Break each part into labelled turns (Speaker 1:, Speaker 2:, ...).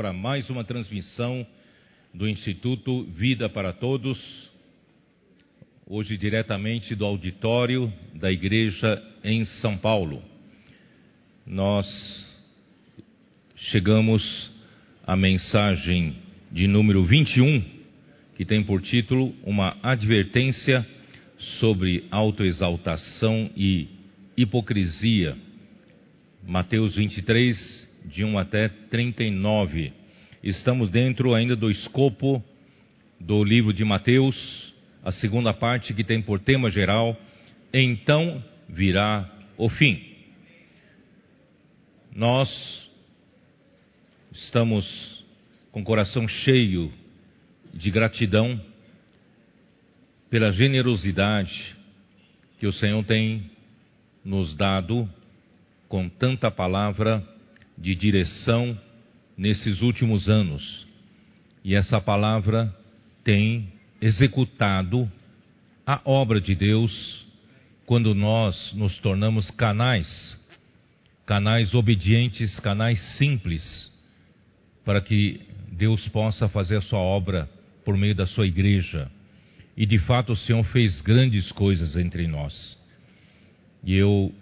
Speaker 1: para mais uma transmissão do Instituto Vida para Todos. Hoje, diretamente do auditório da Igreja em São Paulo. Nós chegamos à mensagem de número 21, que tem por título Uma advertência sobre autoexaltação e hipocrisia. Mateus 23, de 1 até 39. Estamos dentro ainda do escopo do livro de Mateus, a segunda parte que tem por tema geral: Então virá o fim. Nós estamos com o coração cheio de gratidão pela generosidade que o Senhor tem nos dado com tanta palavra de direção nesses últimos anos. E essa palavra tem executado a obra de Deus quando nós nos tornamos canais, canais obedientes, canais simples, para que Deus possa fazer a sua obra por meio da sua igreja. E de fato o Senhor fez grandes coisas entre nós. E eu,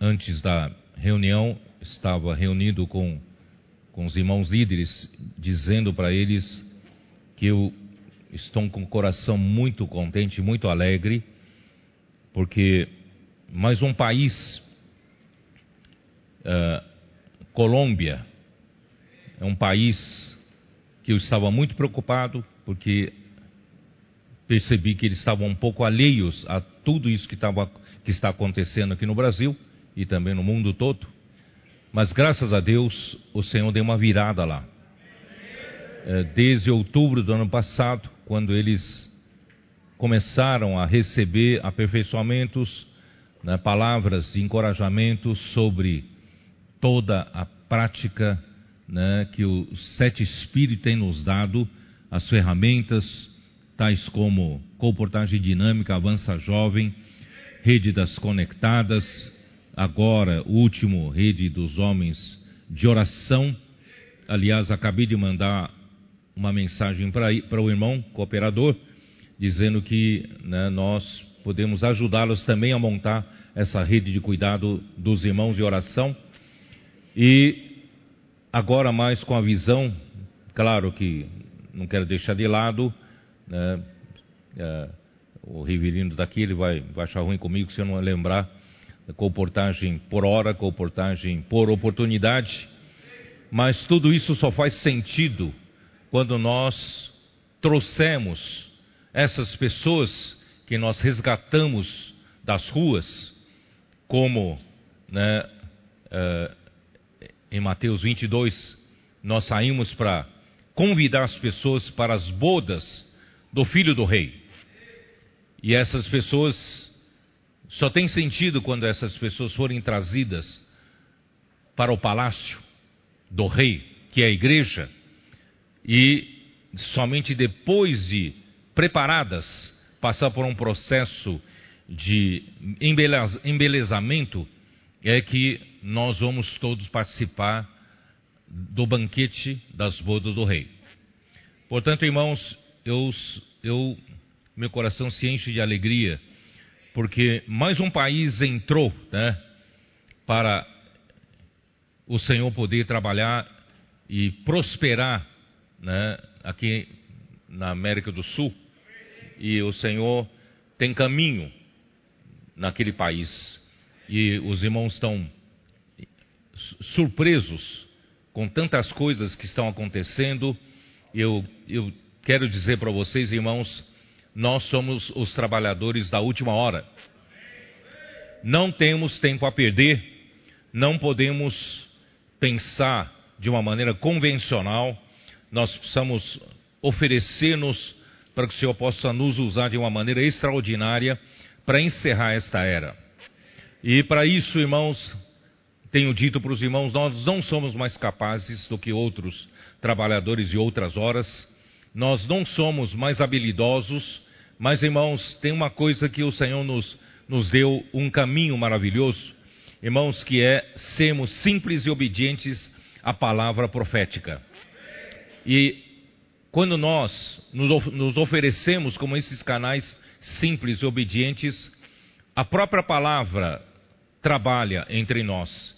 Speaker 1: antes da reunião, estava reunido com, com os irmãos líderes, dizendo para eles que eu estou com o coração muito contente, muito alegre, porque mais um país, uh, Colômbia, é um país que eu estava muito preocupado, porque percebi que eles estavam um pouco alheios a tudo isso que, estava, que está acontecendo aqui no Brasil e também no mundo todo. Mas graças a Deus, o Senhor deu uma virada lá. É, desde outubro do ano passado, quando eles começaram a receber aperfeiçoamentos, né, palavras de encorajamento sobre toda a prática né, que o Sete Espírito tem nos dado, as ferramentas, tais como comportagem dinâmica, avança jovem, rede das conectadas, agora o último rede dos homens de oração. Aliás, acabei de mandar uma mensagem para o irmão cooperador, dizendo que né, nós podemos ajudá-los também a montar essa rede de cuidado dos irmãos de oração. E agora mais com a visão, claro que não quero deixar de lado, né, é, o Riverino daqui ele vai, vai achar ruim comigo se eu não lembrar comportagem por hora, comportagem por oportunidade, mas tudo isso só faz sentido quando nós trouxemos essas pessoas que nós resgatamos das ruas, como né, uh, em Mateus 22, nós saímos para convidar as pessoas para as bodas do filho do rei. E essas pessoas só tem sentido quando essas pessoas forem trazidas para o palácio do rei, que é a igreja, e somente depois de preparadas, passar por um processo de embelezamento, é que nós vamos todos participar do banquete das bodas do rei. Portanto, irmãos, eu, eu, meu coração se enche de alegria porque mais um país entrou né, para o Senhor poder trabalhar e prosperar né, aqui na América do Sul. E o Senhor tem caminho naquele país. E os irmãos estão surpresos com tantas coisas que estão acontecendo. Eu, eu quero dizer para vocês, irmãos, nós somos os trabalhadores da última hora. Não temos tempo a perder, não podemos pensar de uma maneira convencional, nós precisamos oferecer-nos para que o Senhor possa nos usar de uma maneira extraordinária para encerrar esta era. E para isso, irmãos, tenho dito para os irmãos, nós não somos mais capazes do que outros trabalhadores de outras horas, nós não somos mais habilidosos mas, irmãos, tem uma coisa que o Senhor nos, nos deu um caminho maravilhoso, irmãos, que é sermos simples e obedientes a palavra profética. E quando nós nos oferecemos como esses canais simples e obedientes, a própria palavra trabalha entre nós.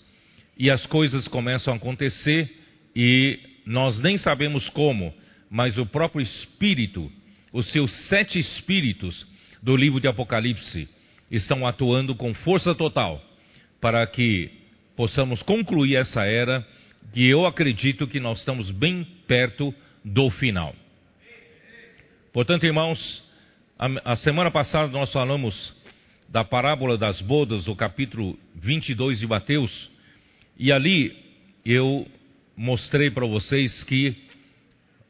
Speaker 1: E as coisas começam a acontecer e nós nem sabemos como, mas o próprio Espírito, os seus sete espíritos do livro de Apocalipse, estão atuando com força total para que possamos concluir essa era que eu acredito que nós estamos bem perto do final. Portanto, irmãos, a, a semana passada nós falamos da parábola das bodas, o capítulo 22 de Mateus, e ali eu mostrei para vocês que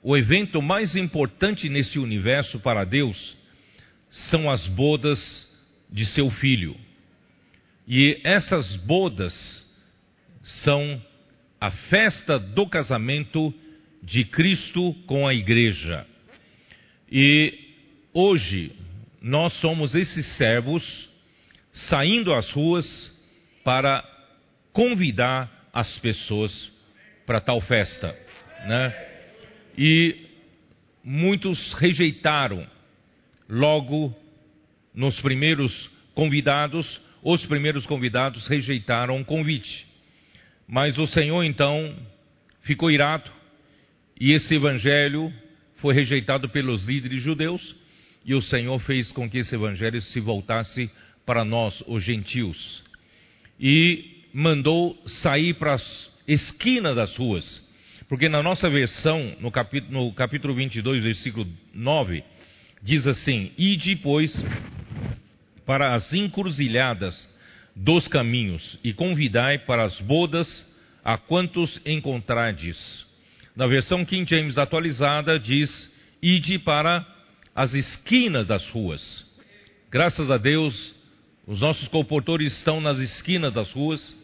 Speaker 1: o evento mais importante nesse universo para Deus são as bodas de seu filho. E essas bodas são a festa do casamento de Cristo com a igreja. E hoje nós somos esses servos saindo às ruas para convidar as pessoas para tal festa, né? E muitos rejeitaram logo nos primeiros convidados, os primeiros convidados rejeitaram o convite. Mas o Senhor então ficou irado e esse evangelho foi rejeitado pelos líderes judeus e o Senhor fez com que esse evangelho se voltasse para nós, os gentios. E mandou sair para as esquinas das ruas. Porque na nossa versão, no capítulo, no capítulo 22, versículo 9, diz assim: Ide, pois, para as encruzilhadas dos caminhos e convidai para as bodas a quantos encontrardes. Na versão King James atualizada diz: Ide para as esquinas das ruas. Graças a Deus, os nossos comportores estão nas esquinas das ruas.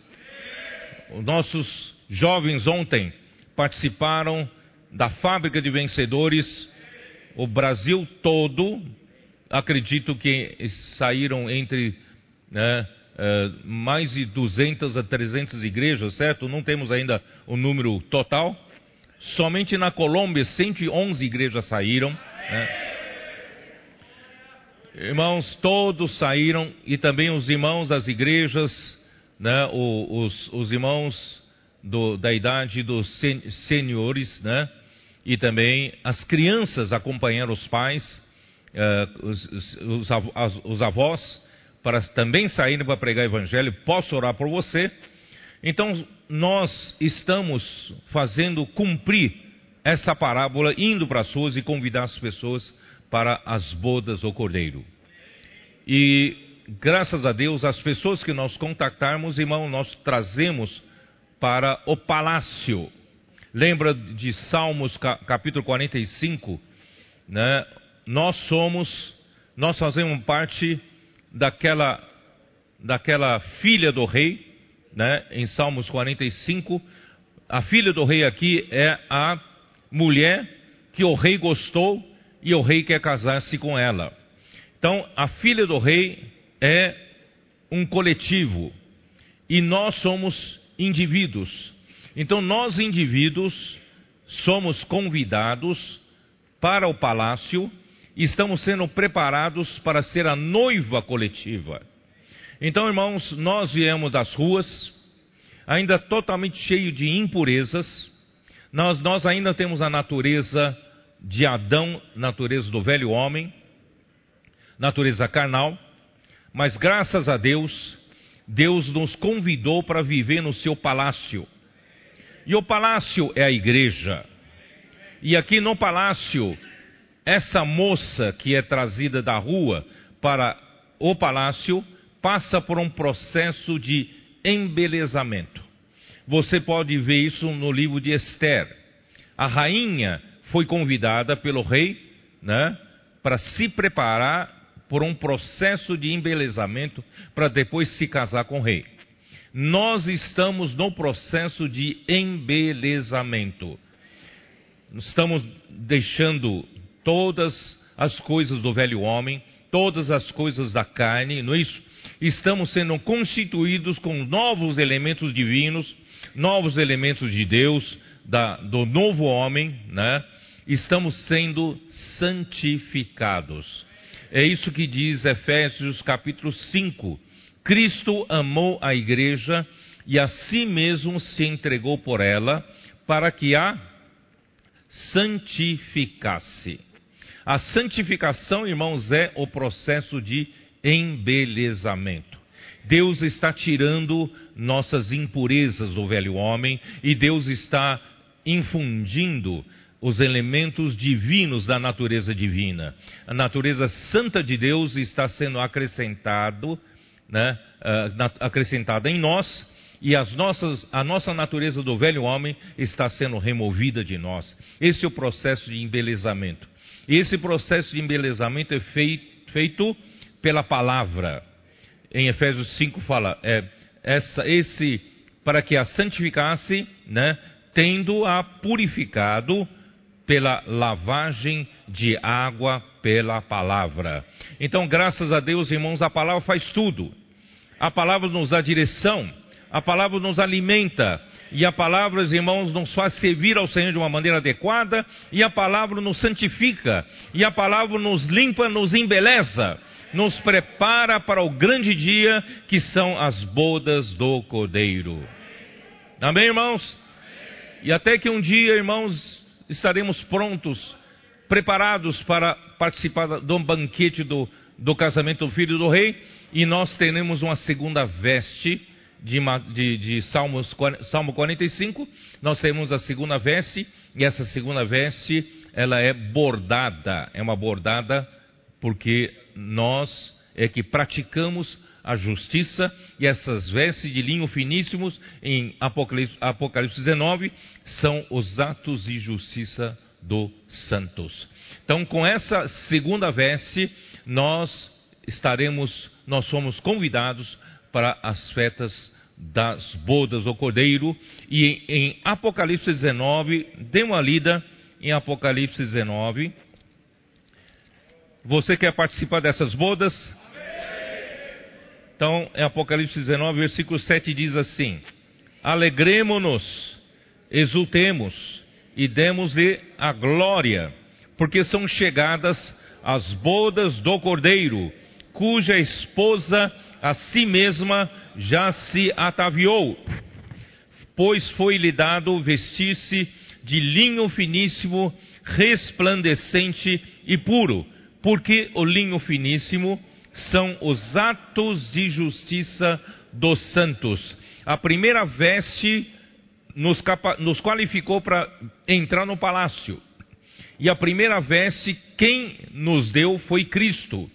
Speaker 1: Os nossos jovens ontem participaram da fábrica de vencedores. O Brasil todo, acredito que saíram entre né, é, mais de 200 a 300 igrejas, certo? Não temos ainda o número total. Somente na Colômbia, 111 igrejas saíram. Né? Irmãos, todos saíram, e também os irmãos das igrejas, né? os, os irmãos do, da idade dos sen, senhores, né? e também as crianças acompanharam os pais, uh, os, os, os avós, para também saírem para pregar o evangelho, posso orar por você. Então, nós estamos fazendo cumprir essa parábola, indo para as ruas e convidar as pessoas para as bodas do Cordeiro. E, graças a Deus, as pessoas que nós contactarmos, irmão, nós trazemos para o palácio. Lembra de Salmos capítulo 45? Né? Nós somos, nós fazemos parte daquela, daquela filha do rei, né, em Salmos 45. A filha do rei aqui é a mulher que o rei gostou e o rei quer casar-se com ela. Então, a filha do rei é um coletivo e nós somos indivíduos. Então, nós indivíduos somos convidados para o palácio estamos sendo preparados para ser a noiva coletiva. Então, irmãos, nós viemos das ruas, ainda totalmente cheio de impurezas, nós, nós ainda temos a natureza de Adão, natureza do velho homem, natureza carnal, mas graças a Deus, Deus nos convidou para viver no seu palácio. E o palácio é a igreja. E aqui no palácio essa moça que é trazida da rua para o palácio passa por um processo de embelezamento. Você pode ver isso no livro de Esther. A rainha foi convidada pelo rei, né, para se preparar por um processo de embelezamento para depois se casar com o rei. Nós estamos no processo de embelezamento. Estamos deixando todas as coisas do velho homem, todas as coisas da carne, não é isso? Estamos sendo constituídos com novos elementos divinos, novos elementos de Deus, da, do novo homem, né? estamos sendo santificados. É isso que diz Efésios capítulo 5. Cristo amou a igreja e a si mesmo se entregou por ela para que a santificasse. A santificação, irmãos, é o processo de embelezamento. Deus está tirando nossas impurezas do velho homem e Deus está infundindo os elementos divinos da natureza divina. A natureza santa de Deus está sendo acrescentado, né, uh, acrescentada em nós e as nossas, a nossa natureza do velho homem está sendo removida de nós. Esse é o processo de embelezamento. Esse processo de embelezamento é feito, feito pela palavra. Em Efésios 5 fala, é, essa, esse, para que a santificasse, né, tendo-a purificado pela lavagem de água pela palavra. Então, graças a Deus, irmãos, a palavra faz tudo. A palavra nos dá direção, a palavra nos alimenta, e a palavra, irmãos, nos faz servir ao Senhor de uma maneira adequada, e a palavra nos santifica, e a palavra nos limpa, nos embeleza, nos prepara para o grande dia que são as bodas do Cordeiro. Amém, irmãos? E até que um dia, irmãos, estaremos prontos, preparados para participar do banquete do, do casamento do filho do rei, e nós teremos uma segunda veste de, de, de Salmos, Salmo 45, nós teremos a segunda veste, e essa segunda veste, ela é bordada, é uma bordada porque nós é que praticamos a justiça, e essas vestes de linho finíssimos em Apocalipse, Apocalipse 19 são os atos de justiça dos santos. Então, com essa segunda veste, nós estaremos, nós somos convidados para as festas das bodas do Cordeiro, e em Apocalipse 19, dê uma lida em Apocalipse 19. Você quer participar dessas bodas? Então, em Apocalipse 19, versículo 7 diz assim: Alegremo-nos, exultemos e demos-lhe a glória, porque são chegadas as bodas do Cordeiro, cuja esposa a si mesma já se ataviou, pois foi-lhe dado vestir-se de linho finíssimo, resplandecente e puro, porque o linho finíssimo são os atos de justiça dos santos. A primeira veste nos, nos qualificou para entrar no palácio. E a primeira veste, quem nos deu foi Cristo.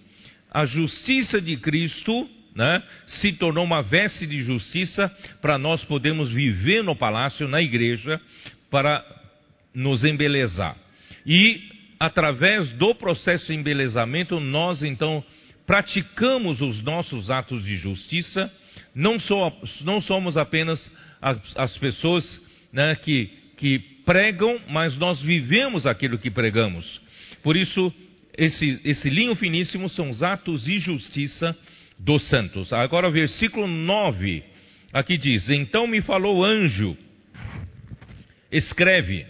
Speaker 1: A justiça de Cristo né, se tornou uma veste de justiça para nós podermos viver no palácio, na igreja, para nos embelezar. E através do processo de embelezamento, nós então praticamos os nossos atos de justiça, não, sou, não somos apenas as, as pessoas né, que, que pregam, mas nós vivemos aquilo que pregamos. Por isso, esse, esse linho finíssimo são os atos de justiça dos santos. Agora, versículo 9, aqui diz: Então me falou o anjo, escreve,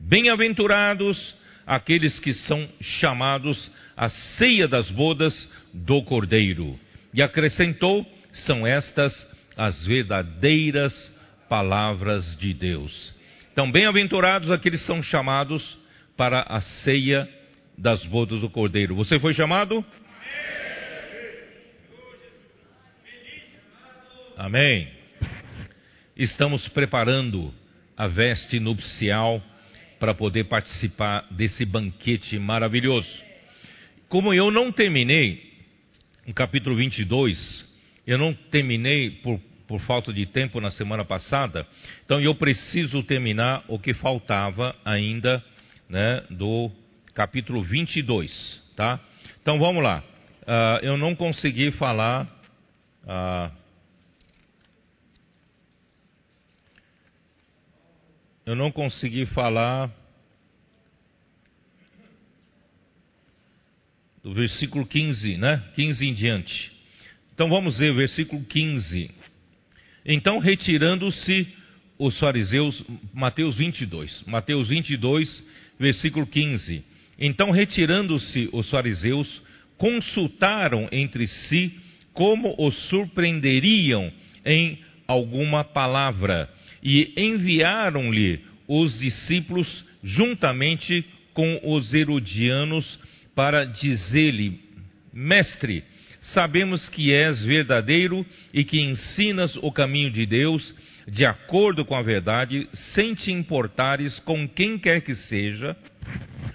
Speaker 1: bem-aventurados aqueles que são chamados à ceia das bodas do Cordeiro. E acrescentou: são estas as verdadeiras palavras de Deus. Então, bem-aventurados aqueles que são chamados para a ceia das bodas do Cordeiro. Você foi chamado? Amém. Estamos preparando a veste nupcial para poder participar desse banquete maravilhoso. Como eu não terminei no capítulo 22, eu não terminei por, por falta de tempo na semana passada, então eu preciso terminar o que faltava ainda né, do capítulo 22, tá? Então vamos lá. Uh, eu não consegui falar. Uh, eu não consegui falar do versículo 15, né? 15 em diante. Então vamos ver versículo 15. Então, retirando-se os fariseus, Mateus 22, Mateus 22, versículo 15. Então, retirando-se os fariseus, consultaram entre si como os surpreenderiam em alguma palavra, e enviaram-lhe os discípulos juntamente com os herodianos para dizer-lhe: Mestre, sabemos que és verdadeiro e que ensinas o caminho de Deus de acordo com a verdade, sem te importares com quem quer que seja,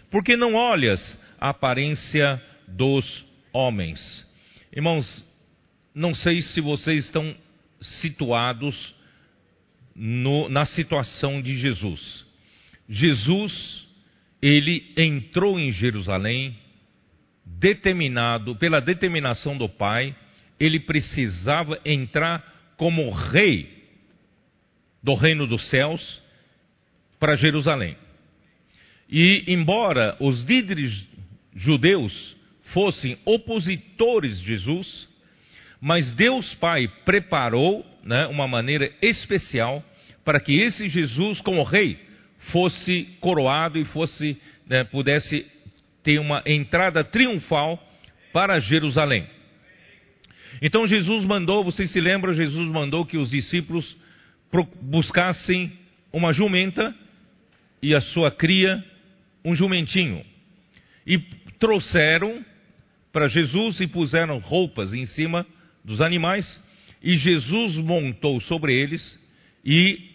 Speaker 1: porque não olhas a aparência dos homens. Irmãos, não sei se vocês estão situados no, na situação de Jesus. Jesus, ele entrou em Jerusalém, determinado, pela determinação do Pai, ele precisava entrar como rei do reino dos céus para Jerusalém. E, embora os líderes judeus fossem opositores de Jesus, mas Deus Pai preparou né, uma maneira especial para que esse Jesus, como rei, fosse coroado e fosse né, pudesse ter uma entrada triunfal para Jerusalém. Então Jesus mandou, vocês se lembram, Jesus mandou que os discípulos buscassem uma jumenta e a sua cria um jumentinho. E trouxeram para Jesus e puseram roupas em cima dos animais, e Jesus montou sobre eles, e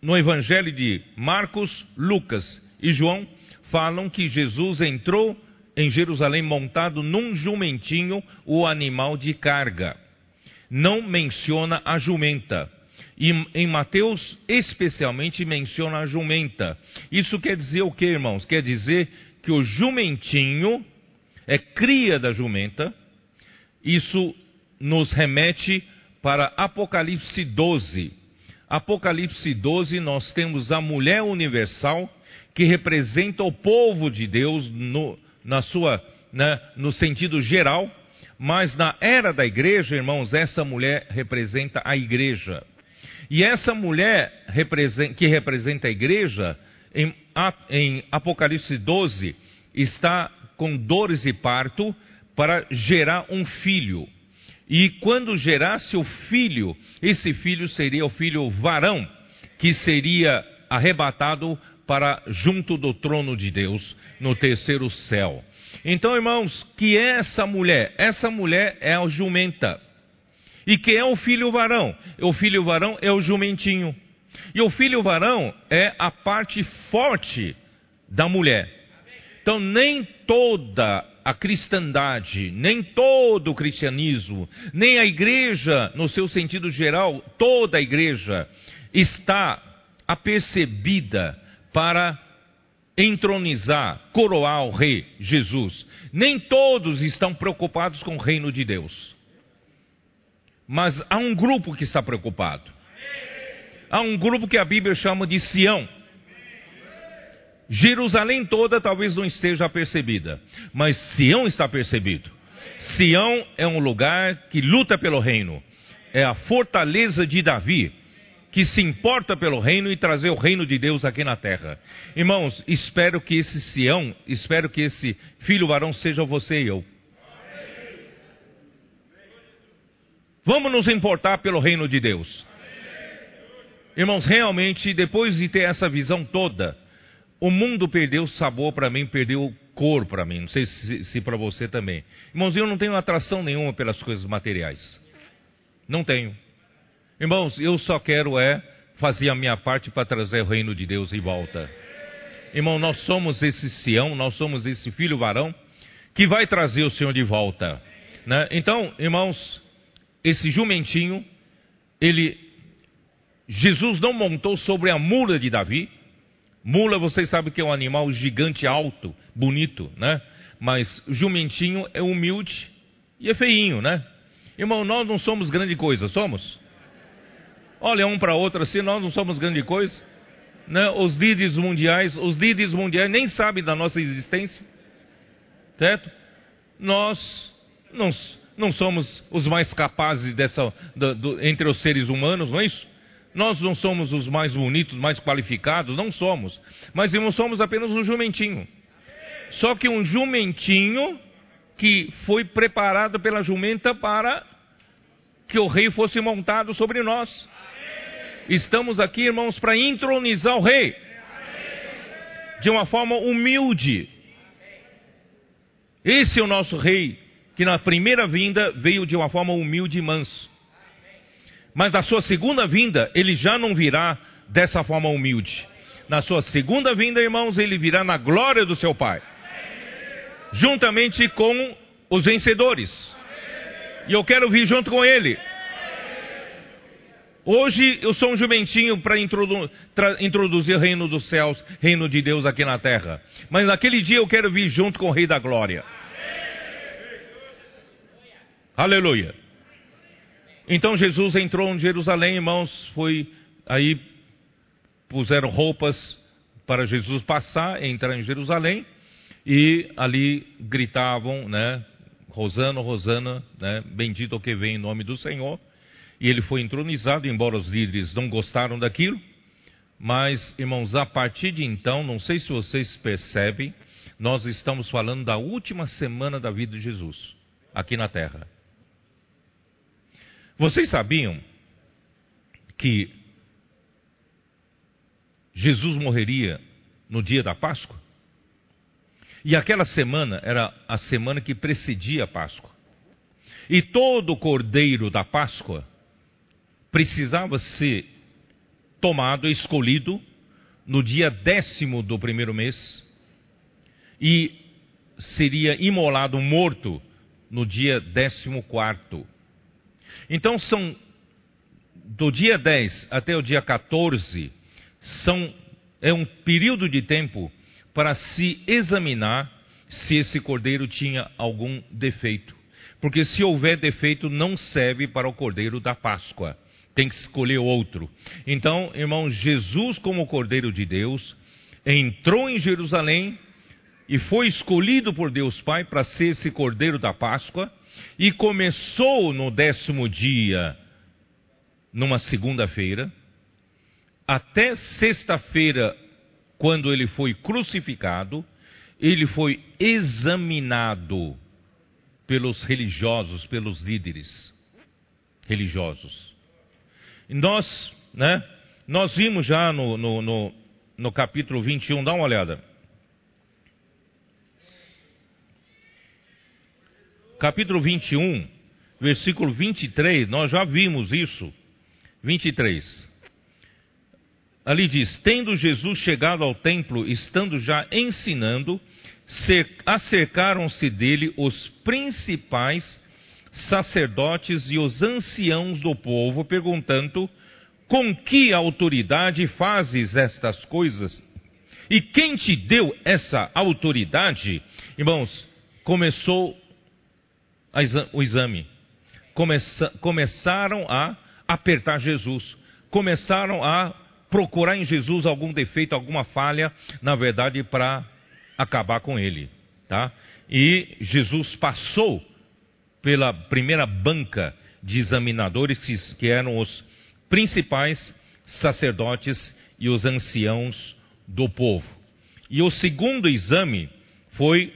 Speaker 1: no Evangelho de Marcos, Lucas e João falam que Jesus entrou em Jerusalém montado num jumentinho, o animal de carga. Não menciona a jumenta. E em Mateus, especialmente, menciona a jumenta. Isso quer dizer o que, irmãos? Quer dizer que o jumentinho é cria da jumenta. Isso nos remete para Apocalipse 12. Apocalipse 12, nós temos a mulher universal, que representa o povo de Deus no, na sua, né, no sentido geral, mas na era da igreja, irmãos, essa mulher representa a igreja. E essa mulher que representa a igreja, em Apocalipse 12, está com dores de parto para gerar um filho. E quando gerasse o filho, esse filho seria o filho varão, que seria arrebatado para junto do trono de Deus no terceiro céu. Então, irmãos, que é essa mulher? Essa mulher é a jumenta. E quem é o filho varão? O filho varão é o jumentinho. E o filho varão é a parte forte da mulher. Então, nem toda a cristandade, nem todo o cristianismo, nem a igreja, no seu sentido geral, toda a igreja, está apercebida para entronizar, coroar o rei Jesus. Nem todos estão preocupados com o reino de Deus. Mas há um grupo que está preocupado. Há um grupo que a Bíblia chama de Sião. Jerusalém toda talvez não esteja percebida, mas Sião está percebido. Sião é um lugar que luta pelo reino. É a fortaleza de Davi, que se importa pelo reino e trazer o reino de Deus aqui na terra. Irmãos, espero que esse Sião, espero que esse filho varão seja você e eu. Vamos nos importar pelo reino de Deus. Irmãos, realmente, depois de ter essa visão toda, o mundo perdeu sabor para mim, perdeu cor para mim. Não sei se, se para você também. Irmãos, eu não tenho atração nenhuma pelas coisas materiais. Não tenho. Irmãos, eu só quero é fazer a minha parte para trazer o reino de Deus em volta. Irmão, nós somos esse Sião, nós somos esse filho varão que vai trazer o Senhor de volta. Né? Então, irmãos, esse jumentinho, ele Jesus não montou sobre a mula de Davi. Mula, vocês sabem que é um animal gigante, alto, bonito, né? Mas jumentinho é humilde e é feinho, né? Irmão, nós não somos grande coisa, somos? Olha um para outro assim, nós não somos grande coisa. Né? Os líderes mundiais, os líderes mundiais nem sabem da nossa existência. Certo? Nós não, não somos os mais capazes dessa, do, do, entre os seres humanos, não é isso? nós não somos os mais bonitos, mais qualificados, não somos. Mas, irmãos, somos apenas um jumentinho. Só que um jumentinho que foi preparado pela jumenta para que o rei fosse montado sobre nós. Estamos aqui, irmãos, para entronizar o rei de uma forma humilde. Esse é o nosso rei, que na primeira vinda veio de uma forma humilde e manso. Mas na sua segunda vinda, ele já não virá dessa forma humilde. Na sua segunda vinda, irmãos, ele virá na glória do seu Pai, juntamente com os vencedores. E eu quero vir junto com ele. Hoje eu sou um jumentinho para introdu introduzir o reino dos céus, reino de Deus aqui na terra. Mas naquele dia eu quero vir junto com o Rei da Glória. Aleluia. Então Jesus entrou em Jerusalém, irmãos, foi aí puseram roupas para Jesus passar, entrar em Jerusalém e ali gritavam, né? Rosana, Rosana, né? Bendito o que vem em nome do Senhor e ele foi entronizado, embora os líderes não gostaram daquilo. Mas, irmãos, a partir de então, não sei se vocês percebem, nós estamos falando da última semana da vida de Jesus, aqui na terra. Vocês sabiam que Jesus morreria no dia da Páscoa? E aquela semana era a semana que precedia a Páscoa. E todo o cordeiro da Páscoa precisava ser tomado, escolhido no dia décimo do primeiro mês e seria imolado morto no dia décimo quarto. Então são do dia 10 até o dia 14 são é um período de tempo para se examinar se esse cordeiro tinha algum defeito. Porque se houver defeito, não serve para o cordeiro da Páscoa tem que escolher outro. Então, irmão, Jesus, como Cordeiro de Deus, entrou em Jerusalém e foi escolhido por Deus Pai para ser esse Cordeiro da Páscoa, e começou no décimo dia, numa segunda-feira, até sexta-feira, quando ele foi crucificado, ele foi examinado pelos religiosos, pelos líderes religiosos. Nós, né, nós vimos já no, no, no, no capítulo 21, dá uma olhada. Capítulo 21, versículo 23, nós já vimos isso. 23. Ali diz: Tendo Jesus chegado ao templo, estando já ensinando, acercaram-se dele os principais sacerdotes e os anciãos do povo, perguntando: Com que autoridade fazes estas coisas? E quem te deu essa autoridade? Irmãos, começou o exame. Começa, começaram a apertar Jesus. Começaram a procurar em Jesus algum defeito, alguma falha, na verdade, para acabar com ele. Tá? E Jesus passou pela primeira banca de examinadores, que eram os principais sacerdotes e os anciãos do povo. E o segundo exame foi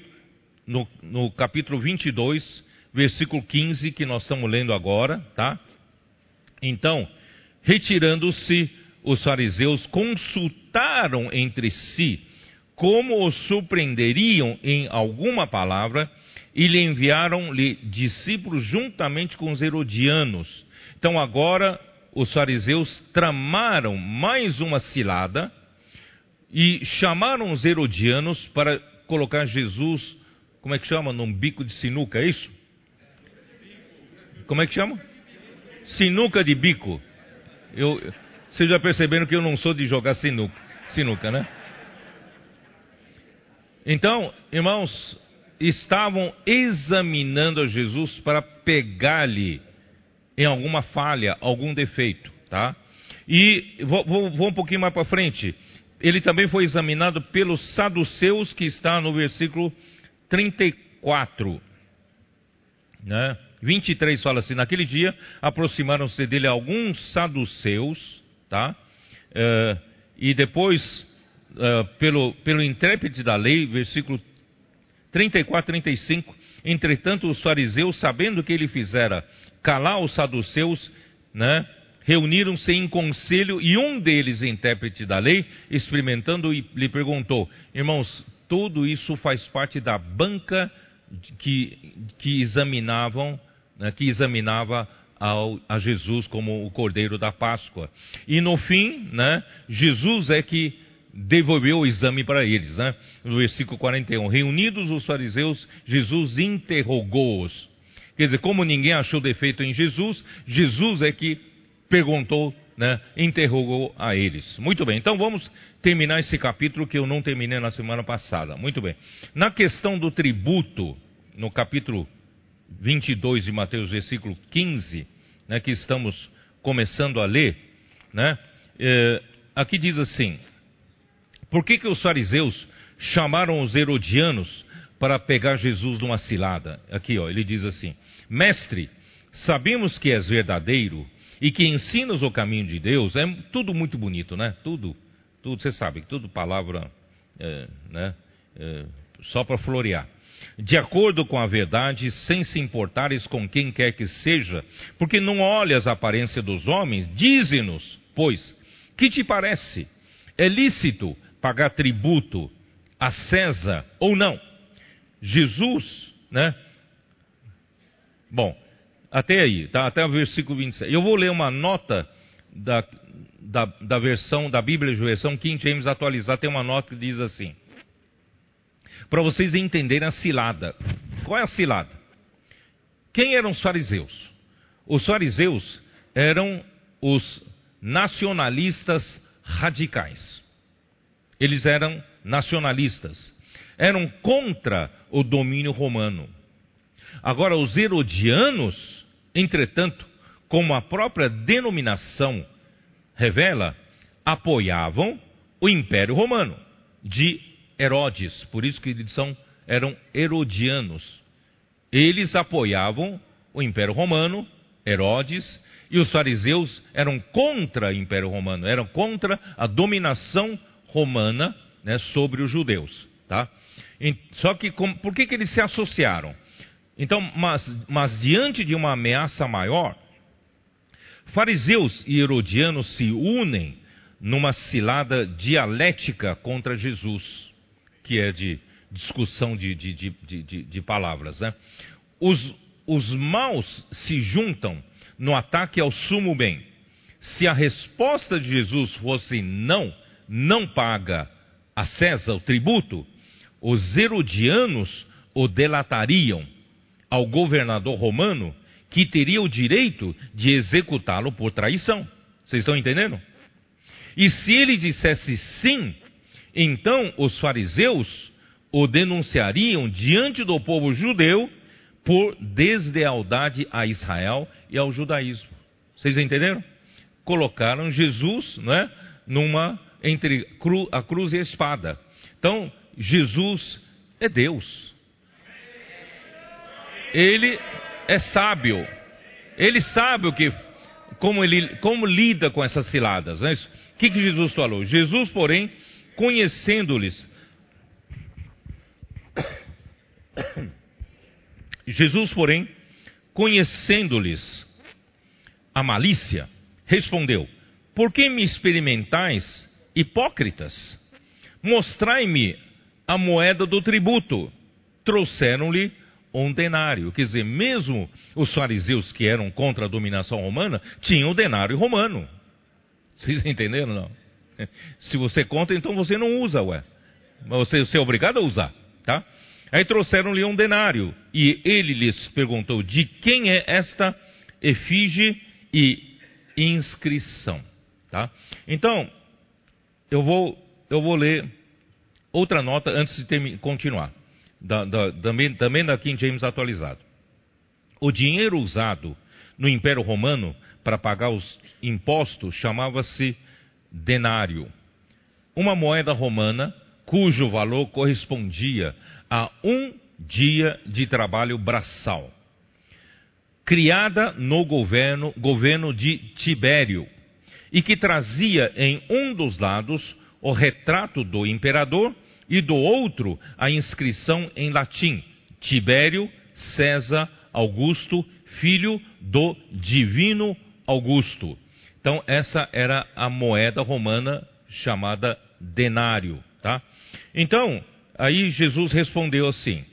Speaker 1: no, no capítulo 22, versículo 15, que nós estamos lendo agora, tá? Então, retirando-se, os fariseus consultaram entre si como os surpreenderiam em alguma palavra e lhe enviaram-lhe discípulos juntamente com os herodianos. Então agora os fariseus tramaram mais uma cilada e chamaram os herodianos para colocar Jesus, como é que chama? Num bico de sinuca, é isso? Como é que chama? Sinuca de bico. Eu, vocês já perceberam que eu não sou de jogar sinuca, sinuca né? Então, irmãos, estavam examinando a Jesus para pegar-lhe em alguma falha, algum defeito, tá? E vou, vou, vou um pouquinho mais para frente. Ele também foi examinado pelos saduceus, que está no versículo 34. Né? 23 fala assim: Naquele dia aproximaram-se dele alguns saduceus, tá? Uh, e depois, uh, pelo, pelo intérprete da lei, versículo 34, 35, entretanto os fariseus, sabendo que ele fizera calar os saduceus, né, reuniram-se em conselho e um deles, intérprete da lei, experimentando, lhe perguntou: Irmãos, tudo isso faz parte da banca que, que examinavam, né, que examinava ao, a Jesus como o Cordeiro da Páscoa. E no fim, né, Jesus é que devolveu o exame para eles. Né? No versículo 41, reunidos os fariseus, Jesus interrogou-os. Quer dizer, como ninguém achou defeito em Jesus, Jesus é que perguntou, né, interrogou a eles. Muito bem, então vamos terminar esse capítulo que eu não terminei na semana passada. Muito bem. Na questão do tributo, no capítulo 22 de Mateus, versículo 15, né, que estamos começando a ler, né, é, aqui diz assim: Por que, que os fariseus chamaram os herodianos para pegar Jesus numa cilada? Aqui, ó, ele diz assim: Mestre, sabemos que és verdadeiro e que ensinas o caminho de Deus, é tudo muito bonito, né? Tudo, tudo, você sabe, tudo palavra, é, né? É, só para florear. De acordo com a verdade, sem se importares com quem quer que seja, porque não olhas a aparência dos homens, dize-nos, pois, que te parece? É lícito pagar tributo a César ou não? Jesus, né? Bom, até aí, tá? até o versículo 26. Eu vou ler uma nota da, da, da versão da Bíblia de versão King James atualizada, tem uma nota que diz assim: para vocês entenderem a cilada. Qual é a cilada? Quem eram os fariseus? Os fariseus eram os nacionalistas radicais. Eles eram nacionalistas. Eram contra o domínio romano. Agora, os herodianos Entretanto, como a própria denominação revela, apoiavam o Império Romano de Herodes, por isso que eles são, eram herodianos. Eles apoiavam o Império Romano, Herodes, e os fariseus eram contra o Império Romano, eram contra a dominação romana né, sobre os judeus. Tá? Só que com, por que, que eles se associaram? Então, mas, mas diante de uma ameaça maior, fariseus e herodianos se unem numa cilada dialética contra Jesus, que é de discussão de, de, de, de palavras. Né? Os, os maus se juntam no ataque ao sumo bem. Se a resposta de Jesus fosse não, não paga a César o tributo, os herodianos o delatariam ao governador romano que teria o direito de executá-lo por traição. Vocês estão entendendo? E se ele dissesse sim, então os fariseus o denunciariam diante do povo judeu por deslealdade a Israel e ao judaísmo. Vocês entenderam? Colocaram Jesus, né, numa entre a cruz e a espada. Então, Jesus é Deus ele é sábio. Ele sabe o que, como ele, como lida com essas ciladas. É isso? O que, que Jesus falou? Jesus, porém, conhecendo-lhes, Jesus, porém, conhecendo-lhes a malícia, respondeu: Por que me experimentais, hipócritas? Mostrai-me a moeda do tributo. Trouxeram-lhe um denário. Quer dizer, mesmo os fariseus que eram contra a dominação romana tinham o denário romano. Vocês entenderam? Não? Se você conta, então você não usa, ué. Mas você, você é obrigado a usar, tá? Aí trouxeram-lhe um denário e ele lhes perguntou: de quem é esta efígie e inscrição? Tá? Então, eu vou, eu vou ler outra nota antes de continuar da, da, também, também da King James atualizado. O dinheiro usado no Império Romano para pagar os impostos chamava-se denário, uma moeda romana cujo valor correspondia a um dia de trabalho braçal. Criada no governo, governo de Tibério e que trazia em um dos lados o retrato do imperador e do outro a inscrição em latim: Tibério César Augusto, filho do divino Augusto. Então, essa era a moeda romana chamada denário. Tá? Então, aí Jesus respondeu assim: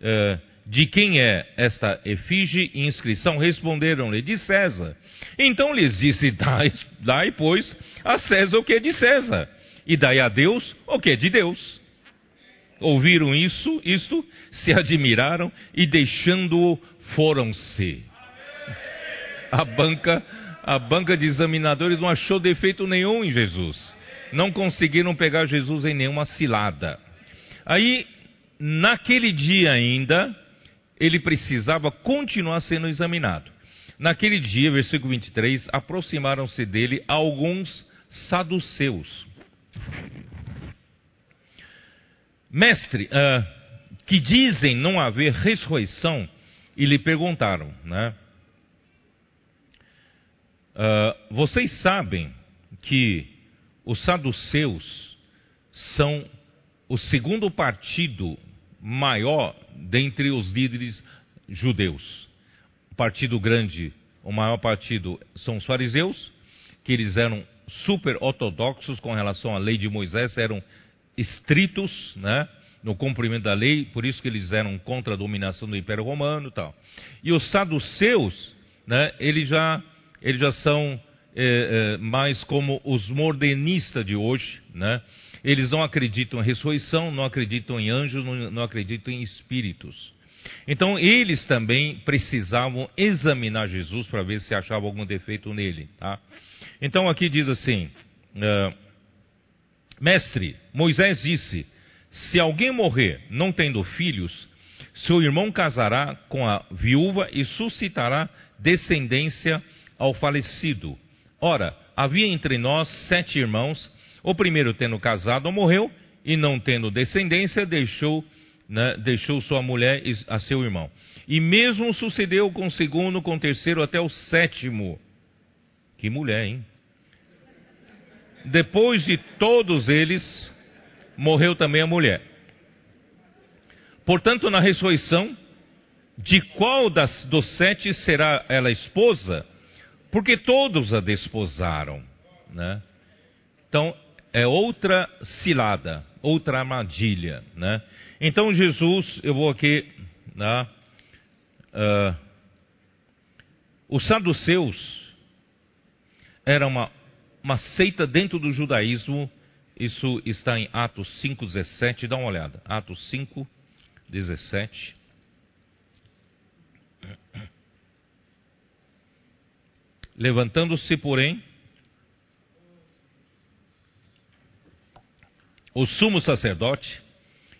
Speaker 1: uh, De quem é esta efígie e inscrição? Responderam-lhe: De César. Então lhes disse: Dai, dai, pois, a César o que é de César, e dai a Deus o que é de Deus. Ouviram isso, isto, se admiraram e deixando-o foram-se. A banca, a banca de examinadores não achou defeito nenhum em Jesus. Não conseguiram pegar Jesus em nenhuma cilada. Aí, naquele dia ainda, ele precisava continuar sendo examinado. Naquele dia, versículo 23, aproximaram-se dele alguns saduceus. Mestre, uh, que dizem não haver ressurreição, e lhe perguntaram, né? Uh, vocês sabem que os saduceus são o segundo partido maior dentre os líderes judeus. O partido grande, o maior partido, são os fariseus, que eles eram super ortodoxos com relação à lei de Moisés, eram estritos, né? no cumprimento da lei, por isso que eles eram contra a dominação do Império Romano e tal. E os saduceus, né, eles, já, eles já são é, é, mais como os modernistas de hoje, né? Eles não acreditam em ressurreição, não acreditam em anjos, não, acreditam em espíritos. Então eles também precisavam examinar Jesus para ver se achava algum defeito nele. Tá? Então aqui diz assim: uh, Mestre, Moisés disse: se alguém morrer não tendo filhos, seu irmão casará com a viúva e suscitará descendência ao falecido. Ora, havia entre nós sete irmãos, o primeiro tendo casado morreu, e não tendo descendência, deixou, né, deixou sua mulher a seu irmão. E mesmo sucedeu com o segundo, com o terceiro, até o sétimo. Que mulher, hein? Depois de todos eles, morreu também a mulher. Portanto, na ressurreição, de qual das, dos sete será ela esposa? Porque todos a desposaram. Né? Então, é outra cilada, outra armadilha. Né? Então, Jesus, eu vou aqui. Né? Uh, os saduceus era uma, uma seita dentro do judaísmo isso está em Atos 5,17. Dá uma olhada. Atos 5, 17. Levantando-se, porém, o sumo sacerdote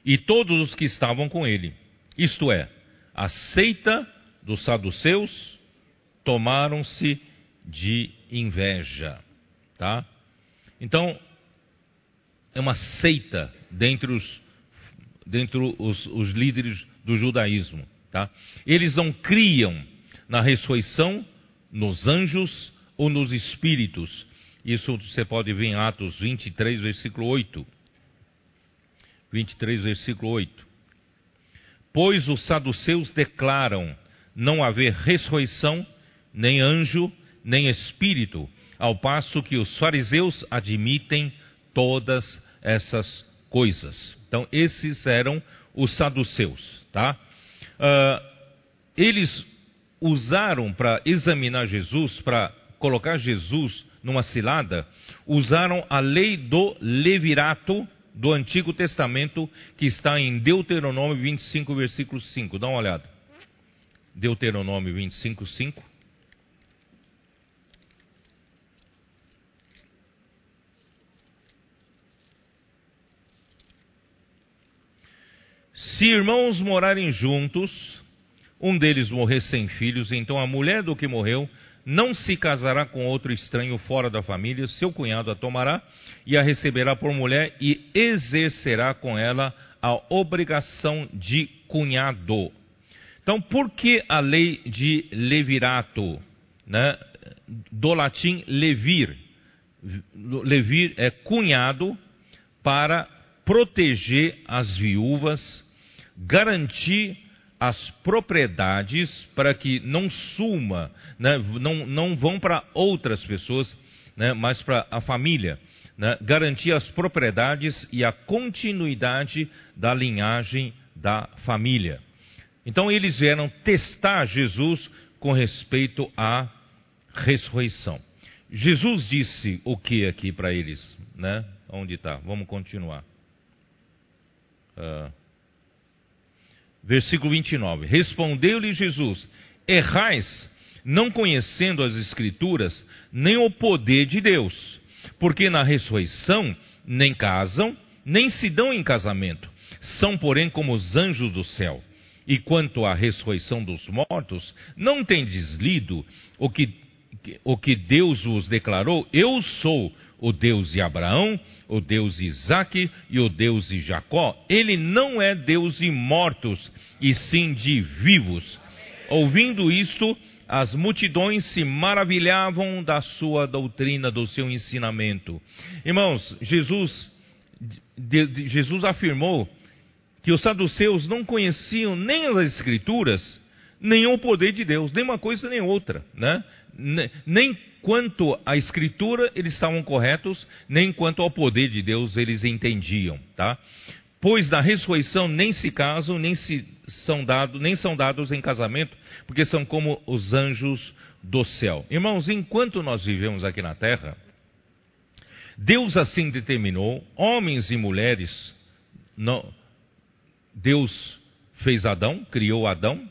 Speaker 1: e todos os que estavam com ele, isto é, a seita dos saduceus, tomaram-se de inveja, tá? Então, é uma seita dentre os, dentre os, os líderes do judaísmo. Tá? Eles não criam na ressurreição, nos anjos ou nos espíritos. Isso você pode ver em Atos 23, versículo 8. 23, versículo 8. Pois os saduceus declaram não haver ressurreição, nem anjo, nem espírito, ao passo que os fariseus admitem todas essas coisas. Então, esses eram os saduceus, tá? Uh, eles usaram para examinar Jesus, para colocar Jesus numa cilada, usaram a lei do levirato do Antigo Testamento, que está em Deuteronômio 25, versículo 5. Dá uma olhada. Deuteronômio 25, 5. Se irmãos morarem juntos, um deles morrer sem filhos, então a mulher do que morreu não se casará com outro estranho fora da família, seu cunhado a tomará e a receberá por mulher e exercerá com ela a obrigação de cunhado. Então, por que a lei de levirato, né? do latim levir, Levi é cunhado para proteger as viúvas, garantir as propriedades para que não suma, né, não, não vão para outras pessoas, né, mas para a família. Né, garantir as propriedades e a continuidade da linhagem da família. Então eles vieram testar Jesus com respeito à ressurreição. Jesus disse o que aqui para eles? Né? Onde está? Vamos continuar. Uh, versículo 29. Respondeu-lhe Jesus: Errais, não conhecendo as Escrituras, nem o poder de Deus, porque na ressurreição nem casam, nem se dão em casamento, são, porém, como os anjos do céu. E quanto à ressurreição dos mortos, não tendes lido o que, o que Deus vos declarou? Eu sou o Deus de Abraão, o Deus de Isaac e o Deus de Jacó. Ele não é Deus de mortos, e sim de vivos. Ouvindo isto, as multidões se maravilhavam da sua doutrina, do seu ensinamento. Irmãos, Jesus, de, de, Jesus afirmou que os saduceus não conheciam nem as escrituras, nem o poder de Deus, nem uma coisa nem outra, né? Nem quanto à escritura eles estavam corretos, nem quanto ao poder de Deus eles entendiam, tá? Pois na ressurreição nem se casam, nem se são dados, nem são dados em casamento, porque são como os anjos do céu. Irmãos, enquanto nós vivemos aqui na terra, Deus assim determinou, homens e mulheres, não, Deus fez Adão, criou Adão,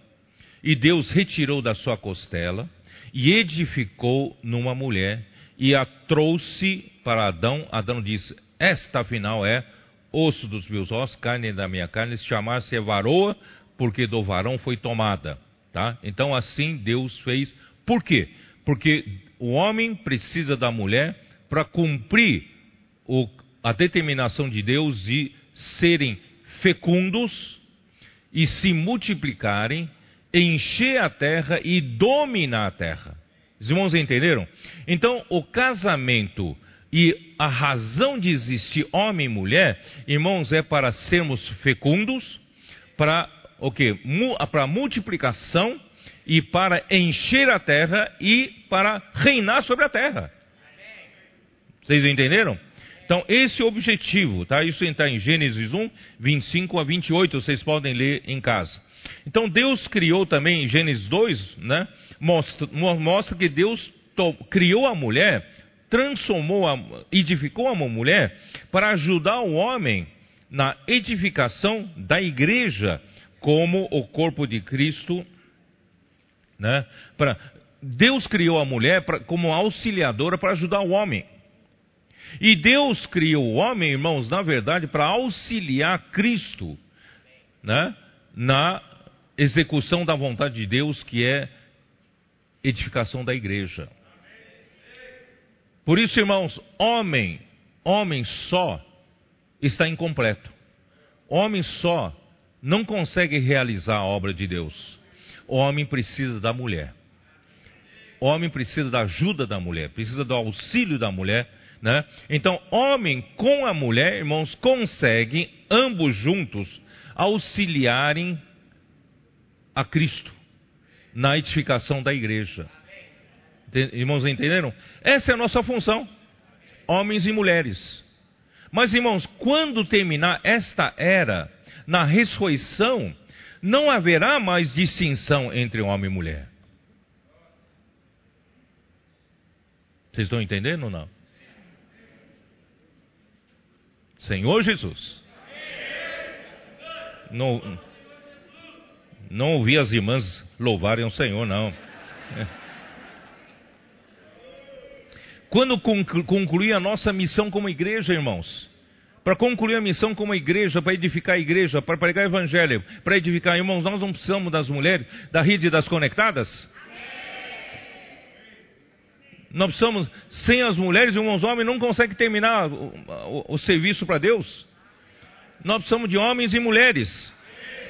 Speaker 1: e Deus retirou da sua costela e edificou numa mulher e a trouxe para Adão. Adão disse: Esta afinal é osso dos meus ossos, carne da minha carne, se chamar-se varoa, porque do varão foi tomada. Tá? Então assim Deus fez. Por quê? Porque o homem precisa da mulher para cumprir o, a determinação de Deus de serem fecundos e se multiplicarem encher a terra e dominar a terra. Os irmãos entenderam? Então, o casamento e a razão de existir homem e mulher, irmãos, é para sermos fecundos, para o quê? Para multiplicação e para encher a terra e para reinar sobre a terra. Vocês entenderam? Então, esse é o objetivo, tá? Isso está em Gênesis 1, 25 a 28, vocês podem ler em casa. Então Deus criou também, em Gênesis 2, né, mostra, mostra que Deus criou a mulher, transformou, a, edificou a mulher para ajudar o homem na edificação da igreja como o corpo de Cristo. Né, para, Deus criou a mulher pra, como auxiliadora para ajudar o homem. E Deus criou o homem, irmãos, na verdade, para auxiliar Cristo né, na execução da vontade de Deus, que é edificação da igreja. Por isso, irmãos, homem, homem só está incompleto. Homem só não consegue realizar a obra de Deus. Homem precisa da mulher. Homem precisa da ajuda da mulher, precisa do auxílio da mulher, né? Então, homem com a mulher, irmãos, conseguem ambos juntos auxiliarem a Cristo na edificação da igreja. Irmãos, entenderam? Essa é a nossa função, homens e mulheres. Mas, irmãos, quando terminar esta era, na ressurreição, não haverá mais distinção entre homem e mulher. Vocês estão entendendo ou não? Senhor Jesus. Não, não ouvi as irmãs louvarem o Senhor, não. Quando concluir a nossa missão como igreja, irmãos, para concluir a missão como igreja, para edificar a igreja, para pregar o evangelho, para edificar, irmãos, nós não precisamos das mulheres da rede das conectadas? Nós precisamos, sem as mulheres, irmãos, homens não conseguem terminar o, o, o serviço para Deus. Nós precisamos de homens e mulheres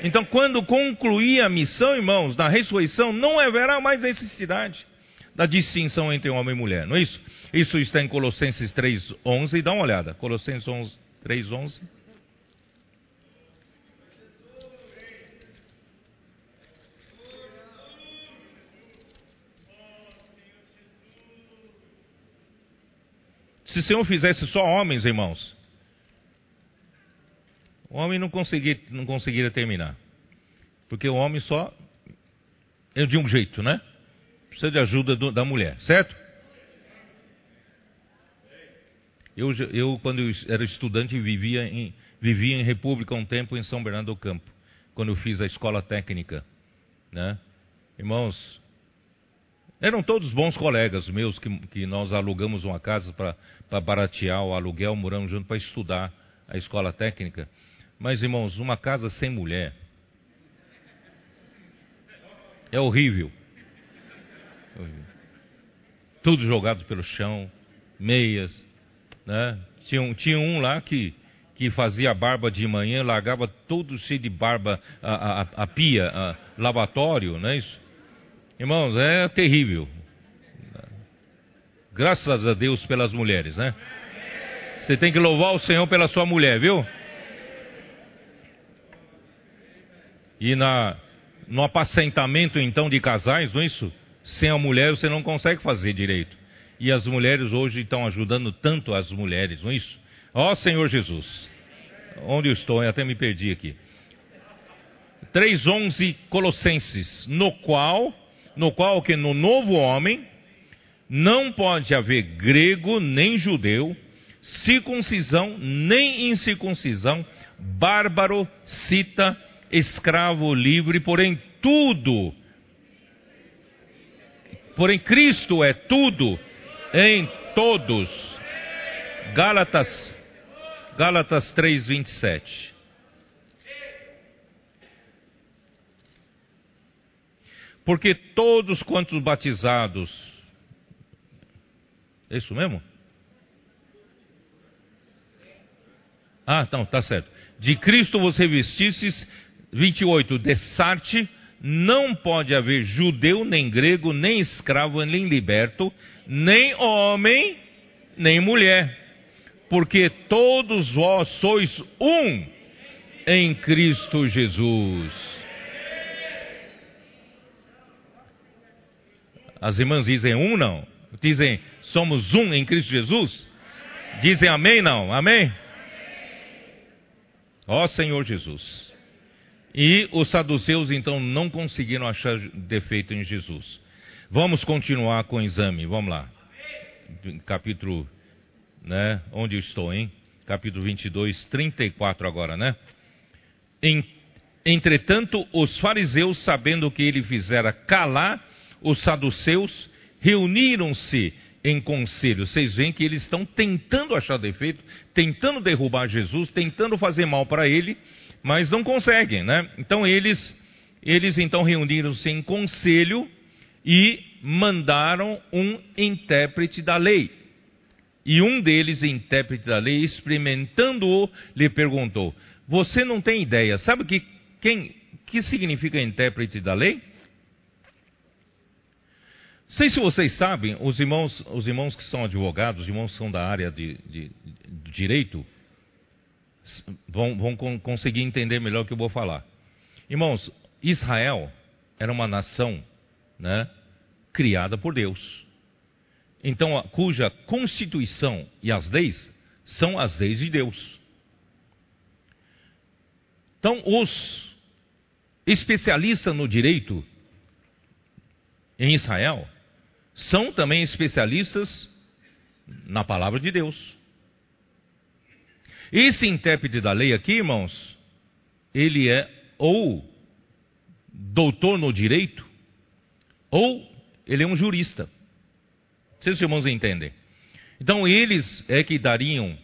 Speaker 1: então, quando concluir a missão, irmãos, da ressurreição, não haverá mais necessidade da distinção entre homem e mulher, não é isso? Isso está em Colossenses 3:11, dá uma olhada. Colossenses 3:11. Se o Senhor fizesse só homens, irmãos, o homem não, conseguir, não conseguiria terminar. Porque o homem só é de um jeito, né? Precisa de ajuda do, da mulher, certo? Eu, eu, quando eu era estudante, vivia em, vivia em República um tempo em São Bernardo do Campo, quando eu fiz a escola técnica. Né? Irmãos, eram todos bons colegas meus que, que nós alugamos uma casa para baratear o aluguel, moramos juntos para estudar a escola técnica. Mas, irmãos, uma casa sem mulher é horrível. Tudo jogado pelo chão, meias, né? Tinha um, tinha um lá que, que fazia barba de manhã, largava todo cheio de barba, a, a, a pia, a lavatório, não é isso? Irmãos, é terrível. Graças a Deus pelas mulheres, né? Você tem que louvar o Senhor pela sua mulher, viu? E na, no apacentamento então de casais, não é isso? Sem a mulher você não consegue fazer direito. E as mulheres hoje estão ajudando tanto as mulheres, não é isso? Ó Senhor Jesus, onde eu estou? Eu até me perdi aqui. 3:11 Colossenses, no qual, no qual que no novo homem não pode haver grego nem judeu, circuncisão nem incircuncisão, bárbaro, cita, escravo, livre, porém tudo, porém Cristo é tudo em todos. Gálatas, Gálatas 3, 27. Porque todos quantos batizados, é isso mesmo? Ah, então, tá certo. De Cristo você vestistes, 28, Dessarte, não pode haver judeu, nem grego, nem escravo, nem liberto, nem homem, nem mulher, porque todos vós sois um em Cristo Jesus. As irmãs dizem um não? Dizem somos um em Cristo Jesus? Dizem amém não? Amém? Ó Senhor Jesus. E os saduceus então não conseguiram achar defeito em Jesus. Vamos continuar com o exame, vamos lá. Capítulo, né, onde eu estou, hein? Capítulo 22, 34 agora, né? Entretanto, os fariseus, sabendo que ele fizera calar os saduceus, reuniram-se em conselho. Vocês veem que eles estão tentando achar defeito, tentando derrubar Jesus, tentando fazer mal para ele, mas não conseguem, né? Então eles, eles então reuniram-se em conselho e mandaram um intérprete da lei. E um deles, intérprete da lei, experimentando-o, lhe perguntou: Você não tem ideia? Sabe que quem que significa intérprete da lei? Sei se vocês sabem, os irmãos, os irmãos que são advogados, os irmãos que são da área de, de, de direito, vão, vão conseguir entender melhor o que eu vou falar. Irmãos, Israel era uma nação né, criada por Deus. Então, cuja constituição e as leis são as leis de Deus. Então, os especialistas no direito em Israel são também especialistas na palavra de Deus. Esse intérprete da lei aqui, irmãos, ele é ou doutor no direito, ou ele é um jurista. Vocês irmãos entendem? Então eles é que dariam,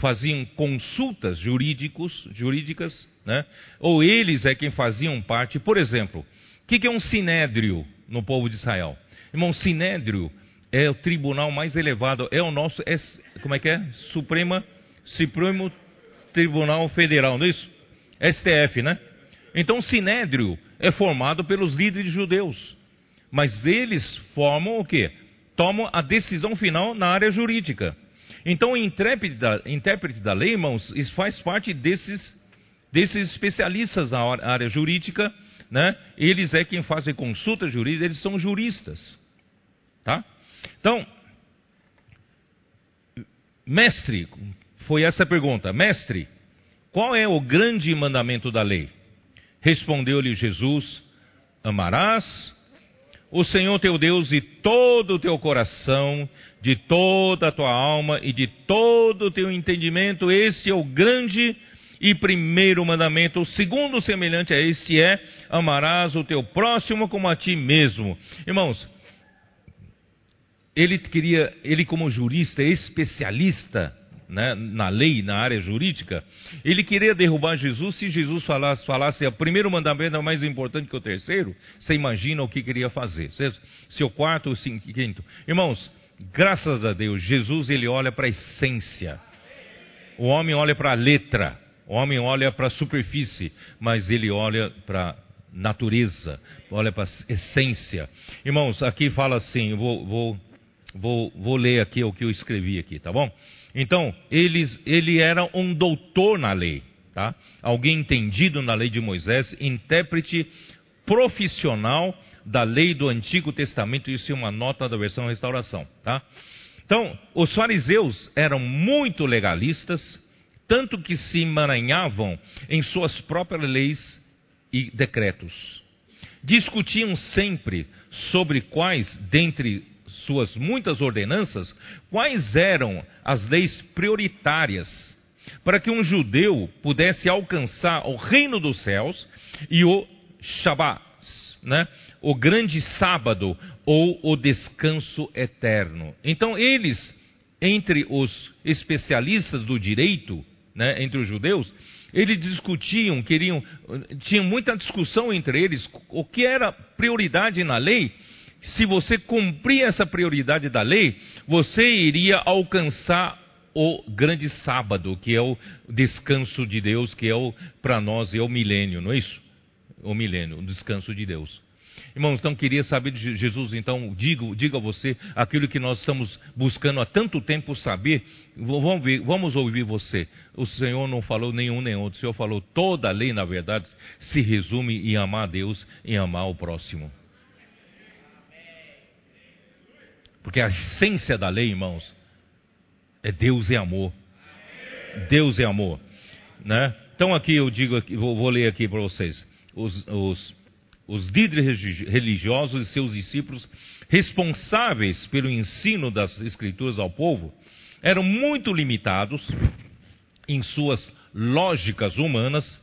Speaker 1: faziam consultas jurídicos, jurídicas, né? ou eles é quem faziam parte, por exemplo, o que, que é um sinédrio no povo de Israel? Irmão, sinédrio é o tribunal mais elevado, é o nosso, é, como é que é? Suprema Supremo Tribunal Federal, não é isso? STF, né? Então o Sinédrio é formado pelos líderes judeus. mas eles formam o quê? Tomam a decisão final na área jurídica. Então, o intérprete da, intérprete da lei, irmãos, isso faz parte desses, desses especialistas na área jurídica, né? Eles é quem fazem consulta jurídica, eles são juristas, tá? Então, mestre, foi essa pergunta, mestre, qual é o grande mandamento da lei? Respondeu-lhe Jesus: Amarás o Senhor teu Deus de todo o teu coração, de toda a tua alma e de todo o teu entendimento. Este é o grande e primeiro mandamento. O segundo semelhante a este é: amarás o teu próximo como a ti mesmo. Irmãos, ele queria, ele como jurista, especialista né, na lei, na área jurídica, ele queria derrubar Jesus se Jesus falasse, falasse o primeiro mandamento é mais importante que o terceiro, você imagina o que queria fazer. Se o quarto, o quinto. Irmãos, graças a Deus, Jesus ele olha para a essência. O homem olha para a letra, o homem olha para a superfície, mas ele olha para natureza, olha para a essência. Irmãos, aqui fala assim, vou, vou, vou, vou ler aqui o que eu escrevi aqui, tá bom? Então, eles, ele era um doutor na lei, tá? Alguém entendido na lei de Moisés, intérprete profissional da lei do Antigo Testamento, isso é uma nota da versão restauração, tá? Então, os fariseus eram muito legalistas, tanto que se emaranhavam em suas próprias leis e decretos. Discutiam sempre sobre quais dentre suas muitas ordenanças, quais eram as leis prioritárias para que um judeu pudesse alcançar o reino dos céus e o Shabat, né? o grande sábado ou o descanso eterno. Então, eles, entre os especialistas do direito, né, entre os judeus, eles discutiam, queriam, tinham muita discussão entre eles o que era prioridade na lei se você cumprir essa prioridade da lei, você iria alcançar o grande sábado, que é o descanso de Deus, que é o para nós é o milênio, não é isso? O milênio, o descanso de Deus. Irmãos, então queria saber de Jesus, então digo, diga a você aquilo que nós estamos buscando há tanto tempo saber. Vamos, ver, vamos ouvir você. O Senhor não falou nenhum nem outro. O Senhor falou toda a lei, na verdade, se resume em amar a Deus e amar o próximo. Porque a essência da lei, irmãos, é Deus é amor. Deus é amor. Né? Então aqui eu digo, vou, vou ler aqui para vocês. Os, os, os líderes religiosos e seus discípulos responsáveis pelo ensino das escrituras ao povo eram muito limitados em suas lógicas humanas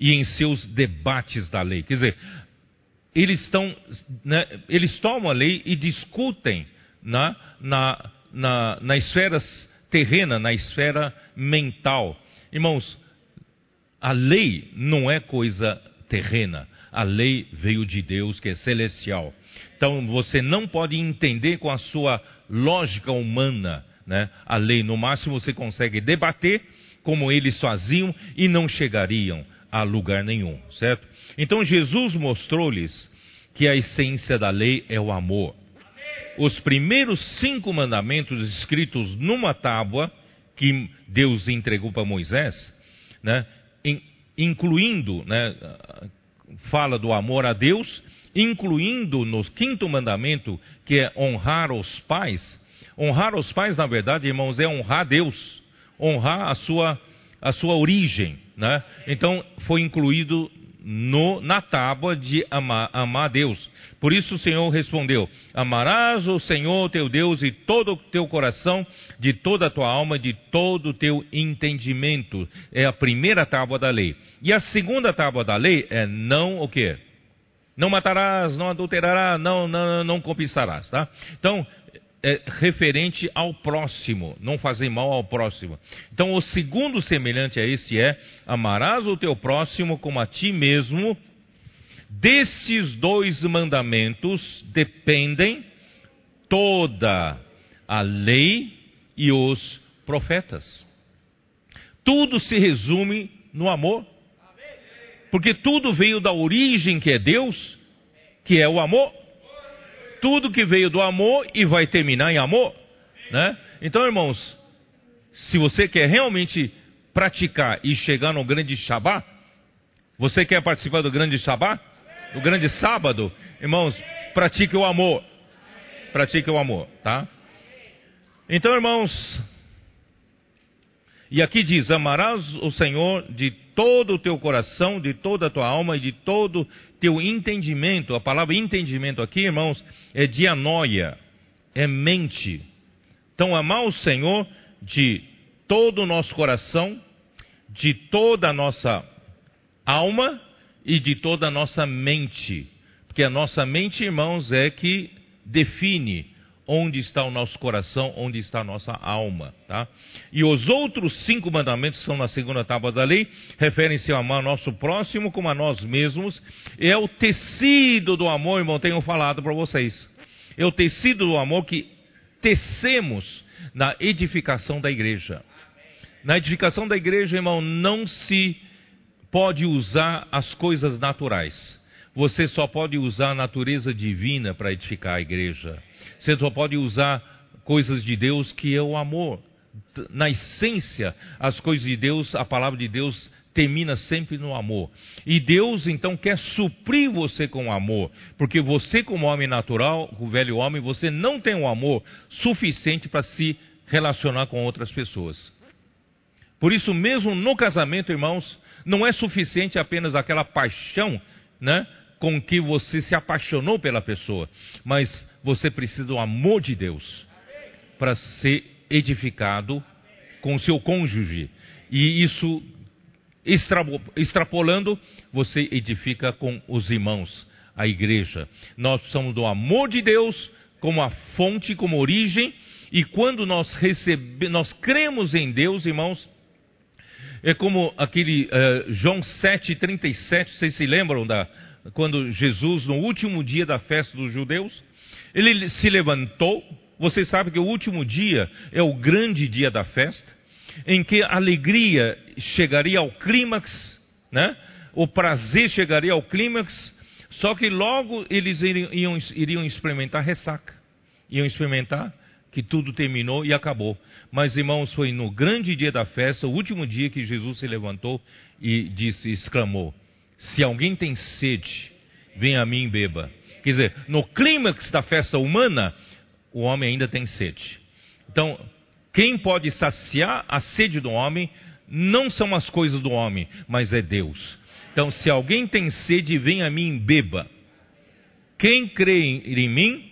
Speaker 1: e em seus debates da lei. Quer dizer, eles, estão, né, eles tomam a lei e discutem na, na, na, na esfera terrena, na esfera mental. Irmãos, a lei não é coisa terrena. A lei veio de Deus, que é celestial. Então você não pode entender com a sua lógica humana, né? A lei, no máximo você consegue debater como eles faziam e não chegariam a lugar nenhum, certo? Então Jesus mostrou-lhes que a essência da lei é o amor os primeiros cinco mandamentos escritos numa tábua que Deus entregou para Moisés, né, incluindo, né, fala do amor a Deus, incluindo no quinto mandamento, que é honrar os pais. Honrar os pais, na verdade, irmãos, é honrar Deus, honrar a sua, a sua origem. Né? Então, foi incluído no, na tábua de amar, amar Deus. Por isso o Senhor respondeu: Amarás o Senhor teu Deus de todo o teu coração, de toda a tua alma, de todo o teu entendimento. É a primeira tábua da lei. E a segunda tábua da lei é não o quê? Não matarás, não adulterarás, não, não, não cobiçarás, tá? Então, é referente ao próximo, não fazer mal ao próximo. Então, o segundo semelhante a esse é: amarás o teu próximo como a ti mesmo. Destes dois mandamentos dependem toda a lei e os profetas. Tudo se resume no amor. Porque tudo veio da origem que é Deus, que é o amor. Tudo que veio do amor e vai terminar em amor, né? Então, irmãos, se você quer realmente praticar e chegar no grande Shabat, você quer participar do grande Shabat? Do grande sábado? Irmãos, pratique o amor. Pratique o amor, tá? Então, irmãos, e aqui diz: Amarás o Senhor de todo o teu coração, de toda a tua alma e de todo teu entendimento. A palavra entendimento aqui, irmãos, é dianoia, é mente. Então, amar o Senhor de todo o nosso coração, de toda a nossa alma e de toda a nossa mente. Porque a nossa mente, irmãos, é que define onde está o nosso coração, onde está a nossa alma, tá? E os outros cinco mandamentos são na segunda tábua da lei, referem-se a amar nosso próximo como a nós mesmos. É o tecido do amor, irmão, tenho falado para vocês. É o tecido do amor que tecemos na edificação da igreja. Na edificação da igreja, irmão, não se pode usar as coisas naturais. Você só pode usar a natureza divina para edificar a igreja. Você só pode usar coisas de Deus que é o amor. Na essência, as coisas de Deus, a palavra de Deus termina sempre no amor. E Deus então quer suprir você com amor, porque você como homem natural, o velho homem, você não tem o um amor suficiente para se relacionar com outras pessoas. Por isso mesmo no casamento, irmãos, não é suficiente apenas aquela paixão, né, com que você se apaixonou pela pessoa, mas você precisa do amor de Deus para ser edificado com o seu cônjuge. E isso extrapolando, você edifica com os irmãos, a igreja. Nós precisamos do amor de Deus como a fonte, como origem, e quando nós recebemos, nós cremos em Deus, irmãos, é como aquele uh, João 7,37, vocês se lembram da, quando Jesus, no último dia da festa dos judeus, ele se levantou. Vocês sabem que o último dia é o grande dia da festa, em que a alegria chegaria ao clímax, né? o prazer chegaria ao clímax, só que logo eles iriam, iriam experimentar ressaca, iam experimentar que tudo terminou e acabou. Mas, irmãos, foi no grande dia da festa, o último dia que Jesus se levantou e disse, exclamou: Se alguém tem sede, venha a mim e beba. Quer dizer, no clímax da festa humana, o homem ainda tem sede. Então, quem pode saciar a sede do homem não são as coisas do homem, mas é Deus. Então, se alguém tem sede, venha a mim e beba. Quem crê em mim,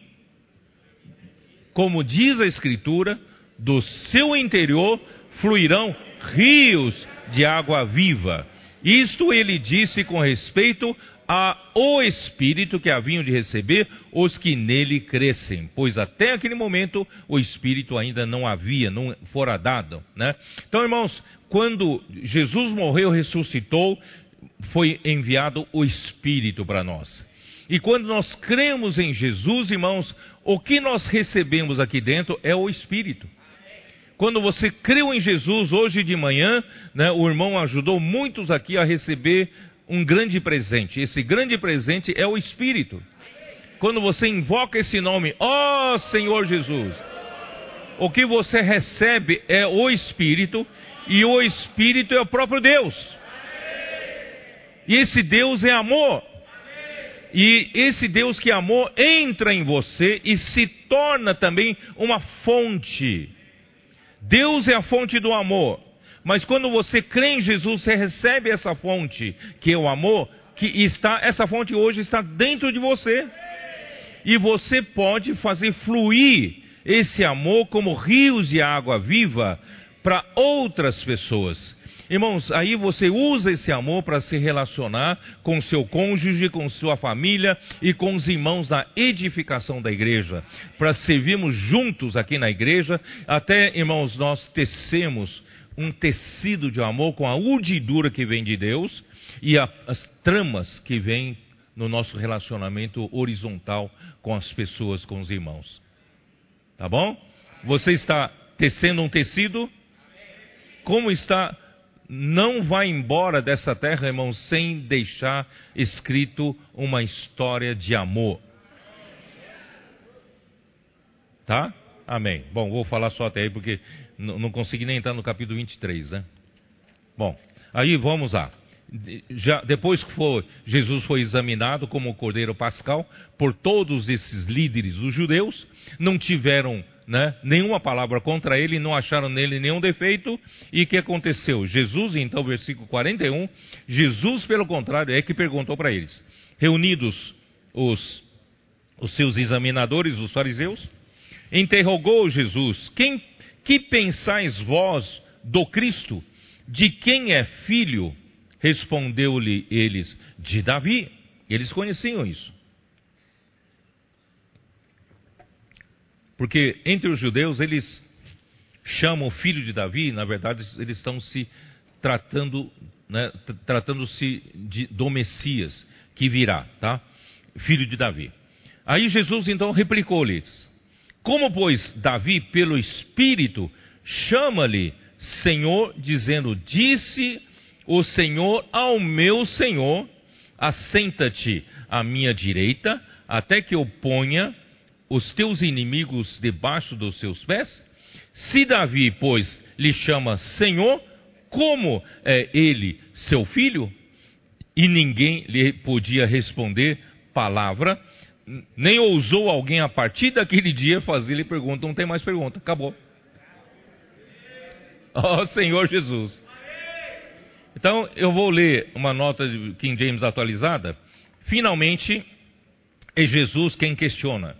Speaker 1: como diz a Escritura, do seu interior fluirão rios de água viva. Isto ele disse com respeito ao Espírito que haviam de receber os que nele crescem, pois até aquele momento o Espírito ainda não havia, não fora dado. Né? Então, irmãos, quando Jesus morreu, ressuscitou, foi enviado o Espírito para nós. E quando nós cremos em Jesus, irmãos, o que nós recebemos aqui dentro é o Espírito. Quando você creu em Jesus hoje de manhã, né, o irmão ajudou muitos aqui a receber um grande presente. Esse grande presente é o Espírito. Quando você invoca esse nome, ó oh, Senhor Jesus, o que você recebe é o Espírito, e o Espírito é o próprio Deus. E esse Deus é amor. E esse Deus que amou entra em você e se torna também uma fonte. Deus é a fonte do amor. Mas quando você crê em Jesus, você recebe essa fonte, que é o amor, que está, essa fonte hoje está dentro de você. E você pode fazer fluir esse amor como rios de água viva para outras pessoas. Irmãos, aí você usa esse amor para se relacionar com seu cônjuge, com sua família e com os irmãos na edificação da igreja, para servirmos juntos aqui na igreja, até, irmãos, nós tecemos um tecido de amor com a urdidura que vem de Deus e a, as tramas que vêm no nosso relacionamento horizontal com as pessoas, com os irmãos. Tá bom? Você está tecendo um tecido? Como está não vai embora dessa terra, irmão, sem deixar escrito uma história de amor. Tá? Amém. Bom, vou falar só até aí porque não consegui nem entrar no capítulo 23, né? Bom, aí vamos lá. Já, depois que foi, Jesus foi examinado como o Cordeiro Pascal por todos esses líderes dos judeus, não tiveram né, nenhuma palavra contra ele, não acharam nele nenhum defeito. E o que aconteceu? Jesus, então, versículo 41, Jesus, pelo contrário, é que perguntou para eles, reunidos os, os seus examinadores, os fariseus, interrogou Jesus: Quem que pensais vós do Cristo? De quem é filho? Respondeu-lhe eles: De Davi. Eles conheciam isso. Porque entre os judeus eles chamam o filho de Davi, na verdade eles estão se tratando, né, tratando-se do Messias que virá, tá? Filho de Davi. Aí Jesus então replicou-lhes: como, pois, Davi, pelo Espírito, chama-lhe Senhor, dizendo: Disse o Senhor ao meu Senhor: Assenta-te à minha direita, até que eu ponha os teus inimigos debaixo dos seus pés? Se Davi, pois, lhe chama Senhor, como é ele seu filho? E ninguém lhe podia responder palavra, nem ousou alguém a partir daquele dia fazer-lhe pergunta, não tem mais pergunta, acabou. Ó oh, Senhor Jesus. Então eu vou ler uma nota de King James atualizada. Finalmente é Jesus quem questiona.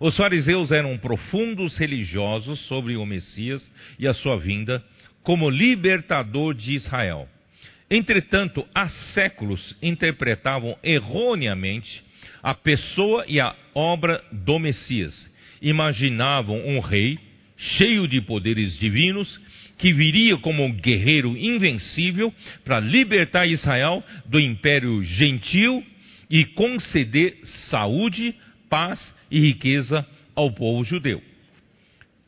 Speaker 1: Os fariseus eram profundos religiosos sobre o Messias e a sua vinda como libertador de Israel. Entretanto, há séculos interpretavam erroneamente a pessoa e a obra do Messias. Imaginavam um rei cheio de poderes divinos que viria como um guerreiro invencível para libertar Israel do império gentil e conceder saúde, paz e riqueza ao povo judeu.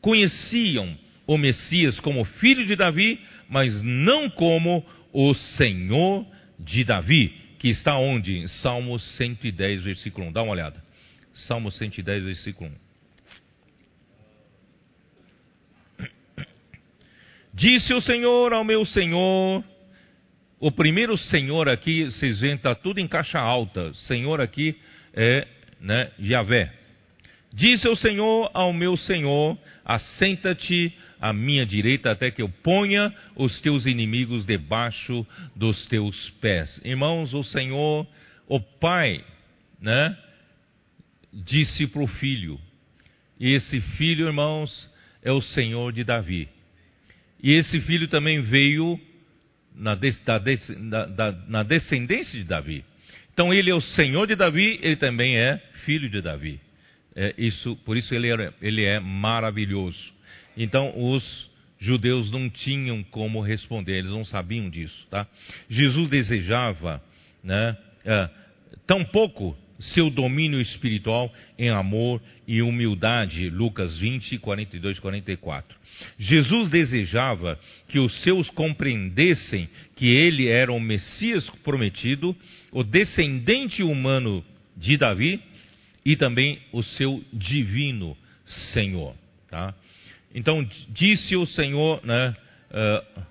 Speaker 1: Conheciam o Messias como filho de Davi, mas não como o Senhor de Davi, que está onde? Em Salmo 110, versículo 1. Dá uma olhada. Salmo 110, versículo 1. Disse o Senhor ao meu Senhor, o primeiro Senhor aqui, vocês veem, está tudo em caixa alta. Senhor aqui é né, Yahvé. Disse o Senhor ao meu Senhor: Assenta-te à minha direita, até que eu ponha os teus inimigos debaixo dos teus pés. Irmãos, o Senhor, o Pai, né, disse para o filho, e esse filho, irmãos, é o Senhor de Davi. E esse filho também veio na, da, da, na descendência de Davi. Então ele é o Senhor de Davi, ele também é filho de Davi. É isso, por isso ele é, ele é maravilhoso. Então os judeus não tinham como responder, eles não sabiam disso, tá? Jesus desejava, né, é, tão pouco seu domínio espiritual em amor e humildade, Lucas 20, 42 44. Jesus desejava que os seus compreendessem que ele era o Messias prometido, o descendente humano de Davi e também o seu divino Senhor, tá? Então disse o Senhor, né, uh,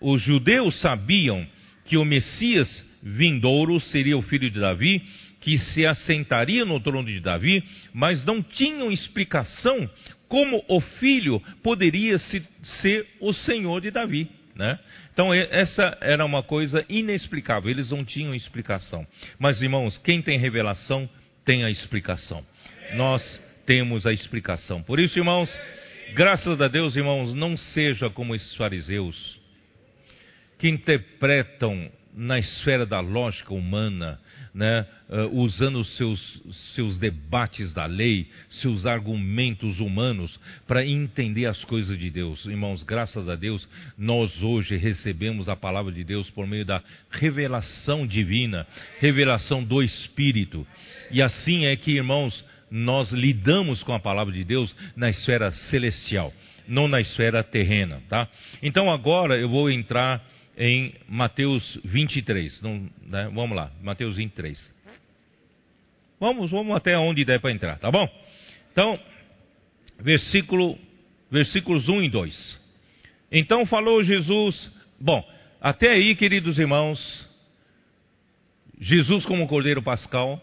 Speaker 1: os judeus sabiam que o Messias vindouro seria o filho de Davi, que se assentaria no trono de Davi, mas não tinham explicação como o filho poderia se, ser o Senhor de Davi. Né? Então, essa era uma coisa inexplicável, eles não tinham explicação. Mas, irmãos, quem tem revelação tem a explicação. Nós temos a explicação. Por isso, irmãos, Graças a Deus, irmãos, não seja como esses fariseus que interpretam na esfera da lógica humana, né, uh, usando seus, seus debates da lei, seus argumentos humanos para entender as coisas de Deus. Irmãos, graças a Deus, nós hoje recebemos a palavra de Deus por meio da revelação divina, revelação do Espírito. E assim é que, irmãos, nós lidamos com a palavra de Deus na esfera celestial, não na esfera terrena, tá? Então agora eu vou entrar em Mateus 23, não, né? vamos lá, Mateus 23. Vamos, vamos até onde der para entrar, tá bom? Então, versículo, versículos 1 e 2. Então falou Jesus, bom, até aí, queridos irmãos, Jesus, como Cordeiro Pascal,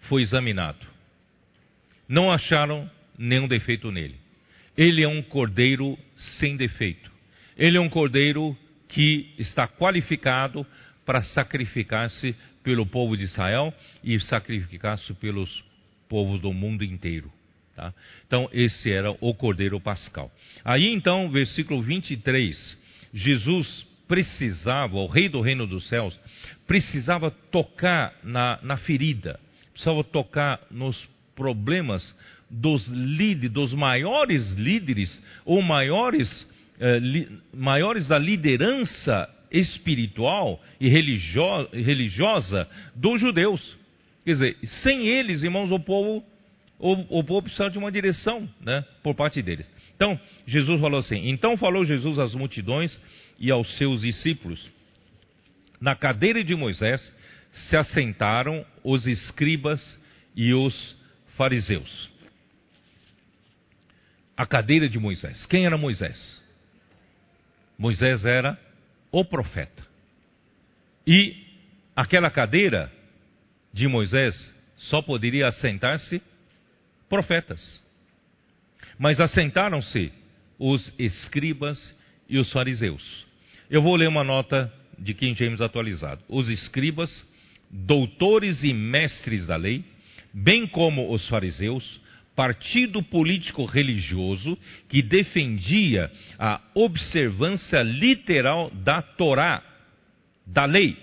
Speaker 1: foi examinado. Não acharam nenhum defeito nele. Ele é um cordeiro sem defeito. Ele é um cordeiro que está qualificado para sacrificar-se pelo povo de Israel e sacrificar-se pelos povos do mundo inteiro. Tá? Então, esse era o cordeiro pascal. Aí, então, versículo 23, Jesus precisava, o rei do reino dos céus, precisava tocar na, na ferida, precisava tocar nos problemas dos líderes, dos maiores líderes, ou maiores, eh, li, maiores da liderança espiritual e religio, religiosa dos judeus. Quer dizer, sem eles, irmãos, o povo, o, o povo precisava de uma direção né, por parte deles. Então, Jesus falou assim: Então falou Jesus às multidões e aos seus discípulos. Na cadeira de Moisés se assentaram os escribas e os fariseus. A cadeira de Moisés. Quem era Moisés? Moisés era o profeta. E aquela cadeira de Moisés só poderia assentar-se profetas. Mas assentaram-se os escribas e os fariseus. Eu vou ler uma nota de King James atualizado. Os escribas, doutores e mestres da lei, bem como os fariseus, partido político religioso que defendia a observância literal da Torá, da lei,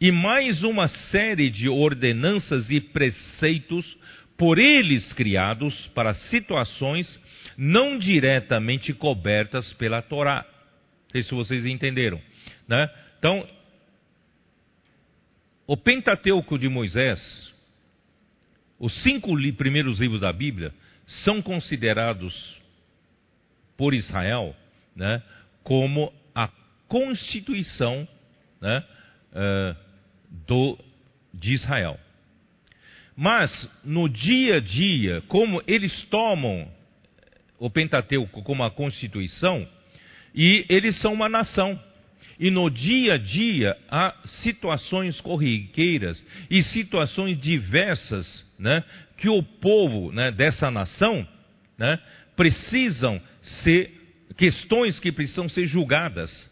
Speaker 1: e mais uma série de ordenanças e preceitos por eles criados para situações não diretamente cobertas pela Torá. Não sei se vocês entenderam. Né? Então, o Pentateuco de Moisés, os cinco li primeiros livros da Bíblia, são considerados por Israel né, como a constituição né, uh, do, de Israel. Mas, no dia a dia, como eles tomam o Pentateuco como a constituição, e eles são uma nação. E no dia a dia há situações corriqueiras e situações diversas né, que o povo né, dessa nação né, precisam ser, questões que precisam ser julgadas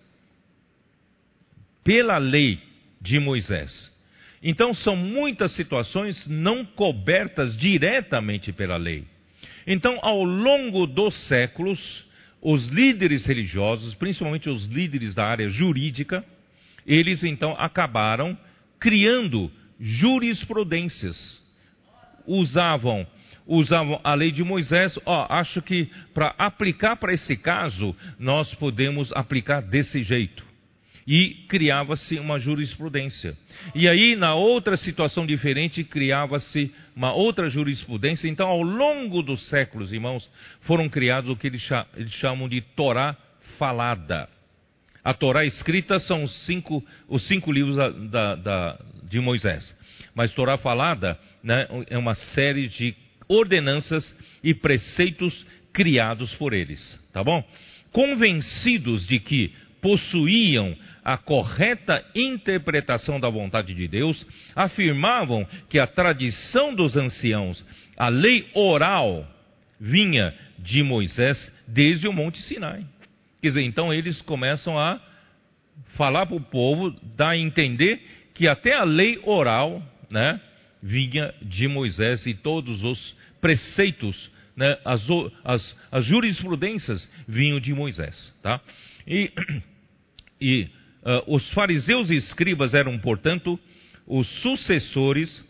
Speaker 1: pela lei de Moisés. Então são muitas situações não cobertas diretamente pela lei. Então, ao longo dos séculos, os líderes religiosos, principalmente os líderes da área jurídica, eles então acabaram criando jurisprudências. Usavam usavam a lei de Moisés, ó, acho que para aplicar para esse caso, nós podemos aplicar desse jeito e criava-se uma jurisprudência. E aí, na outra situação diferente, criava-se uma outra jurisprudência. Então, ao longo dos séculos, irmãos, foram criados o que eles chamam de Torá falada. A Torá escrita são os cinco, os cinco livros da, da, da, de Moisés. Mas Torá falada né, é uma série de ordenanças e preceitos criados por eles. Tá bom? Convencidos de que possuíam a correta interpretação da vontade de Deus, afirmavam que a tradição dos anciãos, a lei oral, vinha de Moisés desde o Monte Sinai. Quer dizer, então eles começam a falar para o povo, dar a entender que até a lei oral, né, vinha de Moisés e todos os preceitos, né, as, as, as jurisprudências vinham de Moisés, tá? E e uh, os fariseus e escribas eram, portanto, os sucessores,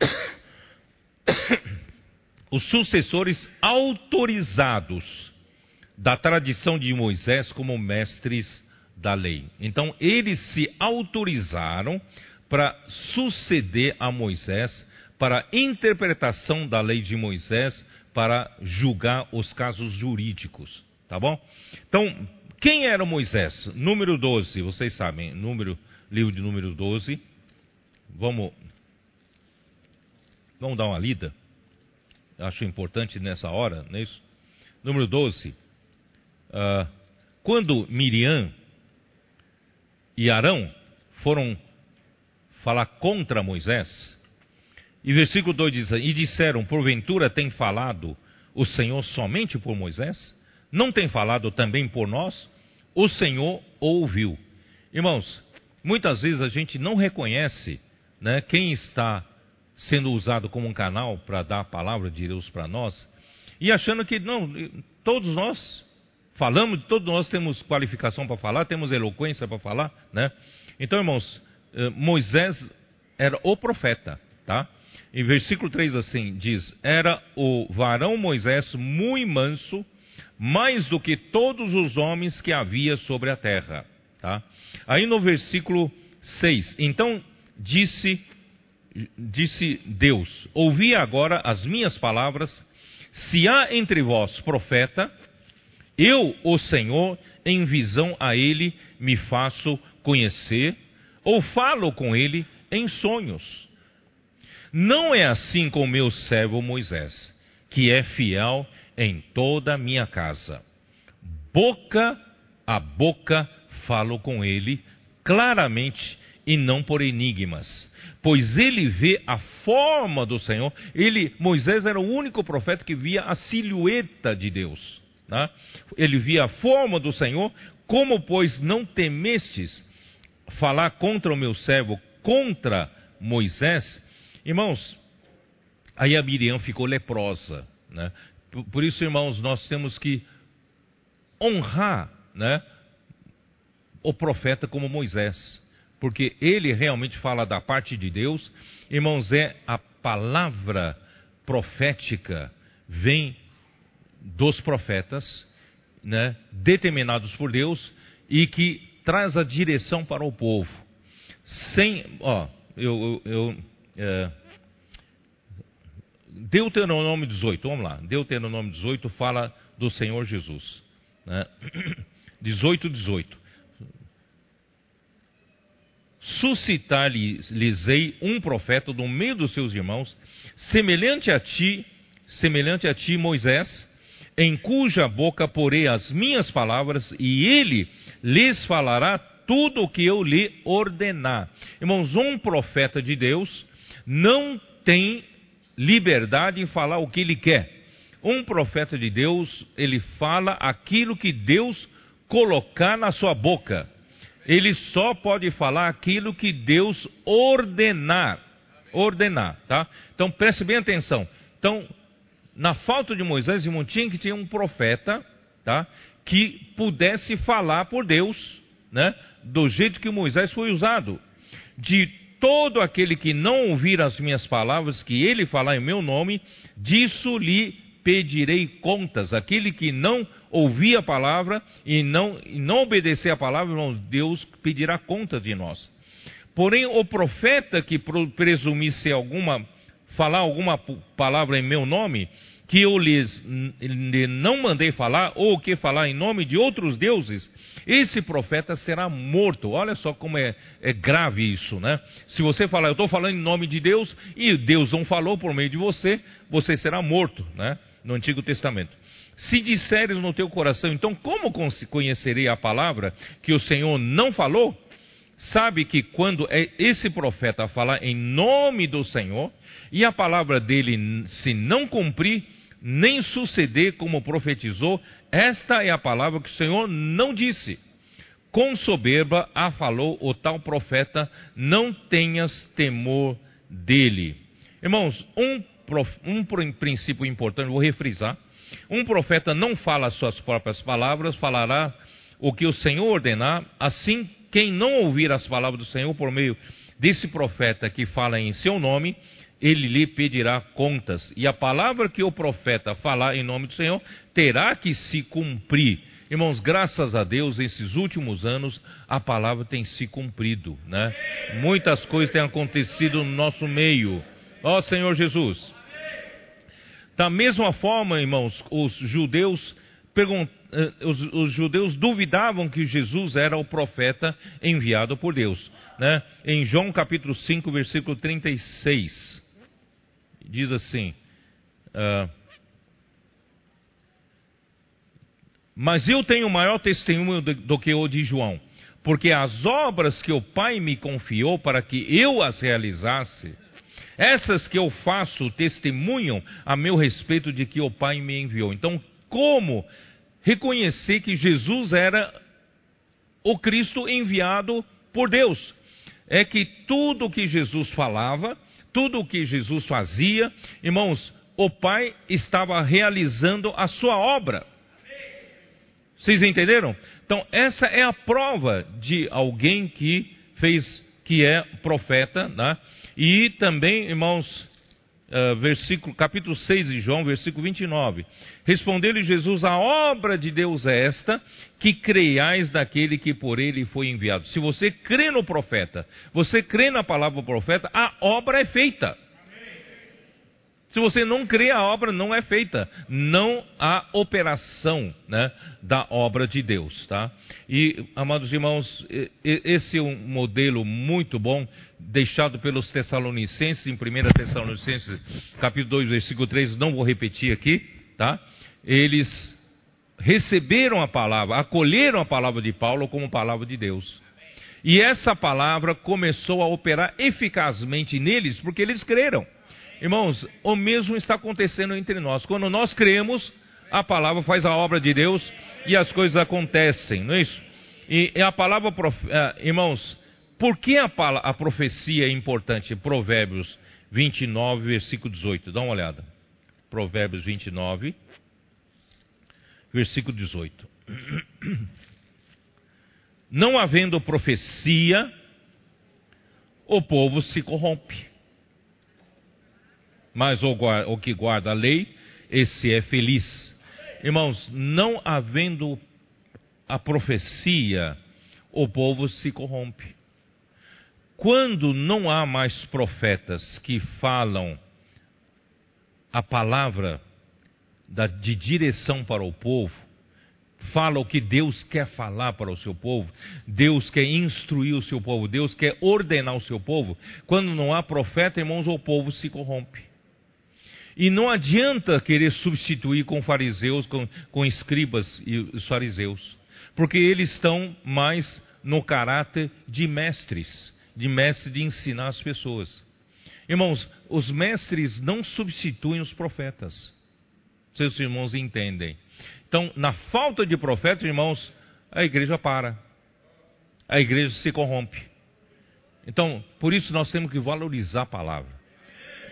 Speaker 1: os sucessores autorizados da tradição de Moisés como mestres da lei. Então, eles se autorizaram para suceder a Moisés, para a interpretação da lei de Moisés, para julgar os casos jurídicos. Tá bom? Então, quem era Moisés? Número 12, vocês sabem, número, livro de número 12. Vamos, vamos dar uma lida. acho importante nessa hora, não é isso? Número 12. Uh, ah, quando Miriam e Arão foram falar contra Moisés, e versículo 2 diz: E disseram: Porventura tem falado o Senhor somente por Moisés? Não tem falado também por nós? O Senhor ouviu. Irmãos, muitas vezes a gente não reconhece né, quem está sendo usado como um canal para dar a palavra de Deus para nós, e achando que não, todos nós falamos, todos nós temos qualificação para falar, temos eloquência para falar, né? Então, irmãos, eh, Moisés era o profeta, tá? Em versículo 3 assim diz: Era o varão Moisés muito manso, mais do que todos os homens que havia sobre a terra, tá? Aí no versículo 6, então disse disse Deus: Ouvi agora as minhas palavras. Se há entre vós profeta, eu, o Senhor, em visão a ele me faço conhecer, ou falo com ele em sonhos. Não é assim com meu servo Moisés, que é fiel em toda a minha casa. Boca a boca falo com ele claramente e não por enigmas pois ele vê a forma do Senhor. Ele, Moisés era o único profeta que via a silhueta de Deus. Né? Ele via a forma do Senhor. Como, pois, não temestes falar contra o meu servo, contra Moisés? Irmãos, aí a Miriam ficou leprosa. Né? Por, isso, irmãos, nós temos que honrar né, o profeta como Moisés porque ele realmente fala da parte de Deus. Irmãos, é a palavra profética vem dos profetas, né, determinados por Deus e que traz a direção para o povo. Sem, ó, eu, eu, eu é, Deuteronômio 18, vamos lá. Deuteronômio 18 fala do Senhor Jesus. Né? 18, 18 suscitar-lhes-ei um profeta do meio dos seus irmãos, semelhante a ti, semelhante a ti, Moisés, em cuja boca porei as minhas palavras, e ele lhes falará tudo o que eu lhe ordenar. Irmãos, um profeta de Deus não tem liberdade em falar o que ele quer. Um profeta de Deus, ele fala aquilo que Deus colocar na sua boca ele só pode falar aquilo que Deus ordenar. Ordenar, tá? Então preste bem atenção. Então, na falta de Moisés, irmão, tinha que ter um profeta, tá? Que pudesse falar por Deus, né? Do jeito que Moisés foi usado. De todo aquele que não ouvir as minhas palavras, que ele falar em meu nome, disso lhe pedirei contas. Aquele que não ouvir a palavra e não, e não obedecer a palavra, Deus pedirá conta de nós. Porém, o profeta que presumisse alguma, falar alguma palavra em meu nome, que eu lhes não mandei falar, ou que falar em nome de outros deuses, esse profeta será morto. Olha só como é, é grave isso, né? Se você falar, eu estou falando em nome de Deus, e Deus não falou por meio de você, você será morto, né? no Antigo Testamento. Se disseres no teu coração, então como conhecerei a palavra que o Senhor não falou? Sabe que quando é esse profeta falar em nome do Senhor, e a palavra dele se não cumprir, nem suceder como profetizou, esta é a palavra que o Senhor não disse. Com soberba a falou o tal profeta, não tenhas temor dele. Irmãos, um um princípio importante, vou refrisar. Um profeta não fala as suas próprias palavras, falará o que o Senhor ordenar. Assim, quem não ouvir as palavras do Senhor por meio desse profeta que fala em seu nome, ele lhe pedirá contas. E a palavra que o profeta falar em nome do Senhor terá que se cumprir. Irmãos, graças a Deus, esses últimos anos a palavra tem se cumprido, né? Muitas coisas têm acontecido no nosso meio. Ó Senhor Jesus. Da mesma forma, irmãos, os judeus, eh, os, os judeus duvidavam que Jesus era o profeta enviado por Deus. Né? Em João capítulo 5, versículo 36, diz assim: Uh, mas eu tenho maior testemunho do, do que o de João, porque as obras que o Pai me confiou para que eu as realizasse, essas que eu faço testemunham a meu respeito de que o Pai me enviou. Então, como reconhecer que Jesus era o Cristo enviado por Deus? É que tudo que Jesus falava, tudo o que Jesus fazia, irmãos, o Pai estava realizando a sua obra. Vocês entenderam? Então, essa é a prova de alguém que fez, que é profeta, né? E também, irmãos, uh, versículo, capítulo 6 de João, versículo 29. Respondeu-lhe Jesus: A obra de Deus é esta, que creiais daquele que por ele foi enviado. Se você crê no profeta, você crê na palavra do profeta, a obra é feita. Se você não crê, a obra não é feita. Não há operação né, da obra de Deus. Tá? E, amados irmãos, esse é um modelo muito bom, deixado pelos Tessalonicenses, em 1 Tessalonicenses, capítulo 2, versículo 3, não vou repetir aqui. Tá? Eles receberam a palavra, acolheram a palavra de Paulo como palavra de Deus. E essa palavra começou a operar eficazmente neles, porque eles creram. Irmãos, o mesmo está acontecendo entre nós. Quando nós cremos, a palavra faz a obra de Deus e as coisas acontecem, não é isso? E, a palavra, é, irmãos, por que a, a profecia é importante? Provérbios 29, versículo 18. Dá uma olhada. Provérbios 29, versículo 18. Não havendo profecia, o povo se corrompe mas o, o que guarda a lei, esse é feliz. Irmãos, não havendo a profecia, o povo se corrompe. Quando não há mais profetas que falam a palavra da, de direção para o povo, fala o que Deus quer falar para o seu povo, Deus quer instruir o seu povo, Deus quer ordenar o seu povo. Quando não há profeta, irmãos, o povo se corrompe. E não adianta querer substituir com fariseus, com, com escribas e os fariseus, porque eles estão mais no caráter de mestres, de mestre de ensinar as pessoas. Irmãos, os mestres não substituem os profetas. Seus irmãos entendem. Então, na falta de profetas, irmãos, a igreja para. A igreja se corrompe. Então, por isso nós temos que valorizar a palavra.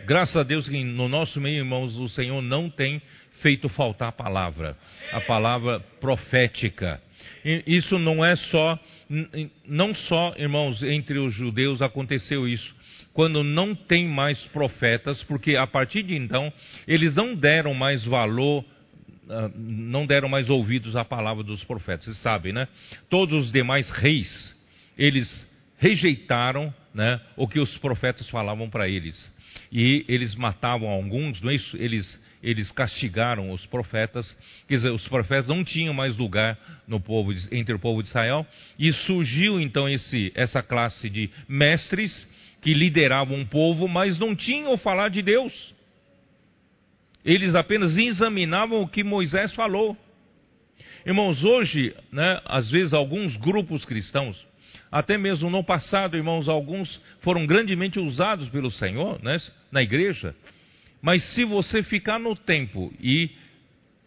Speaker 1: Graças a Deus que no nosso meio, irmãos, o Senhor não tem feito faltar a palavra, a palavra profética. Isso não é só, não só, irmãos, entre os judeus aconteceu isso. Quando não tem mais profetas, porque a partir de então eles não deram mais valor ah, não deram mais ouvidos à palavra dos profetas. Vocês sabem, né? Todos os demais reis, eles rejeitaram né, o que os profetas falavam para eles e eles matavam alguns, não é isso? Eles, eles castigaram os profetas, quer dizer, os profetas não tinham mais lugar no povo, entre o povo de Israel, e surgiu então esse, essa classe de mestres que lideravam um povo, mas não tinham falar de Deus. Eles apenas examinavam o que Moisés falou. Irmãos, hoje, né, às vezes alguns grupos cristãos, até mesmo no passado, irmãos, alguns foram grandemente usados pelo Senhor né, na igreja. Mas se você ficar no tempo e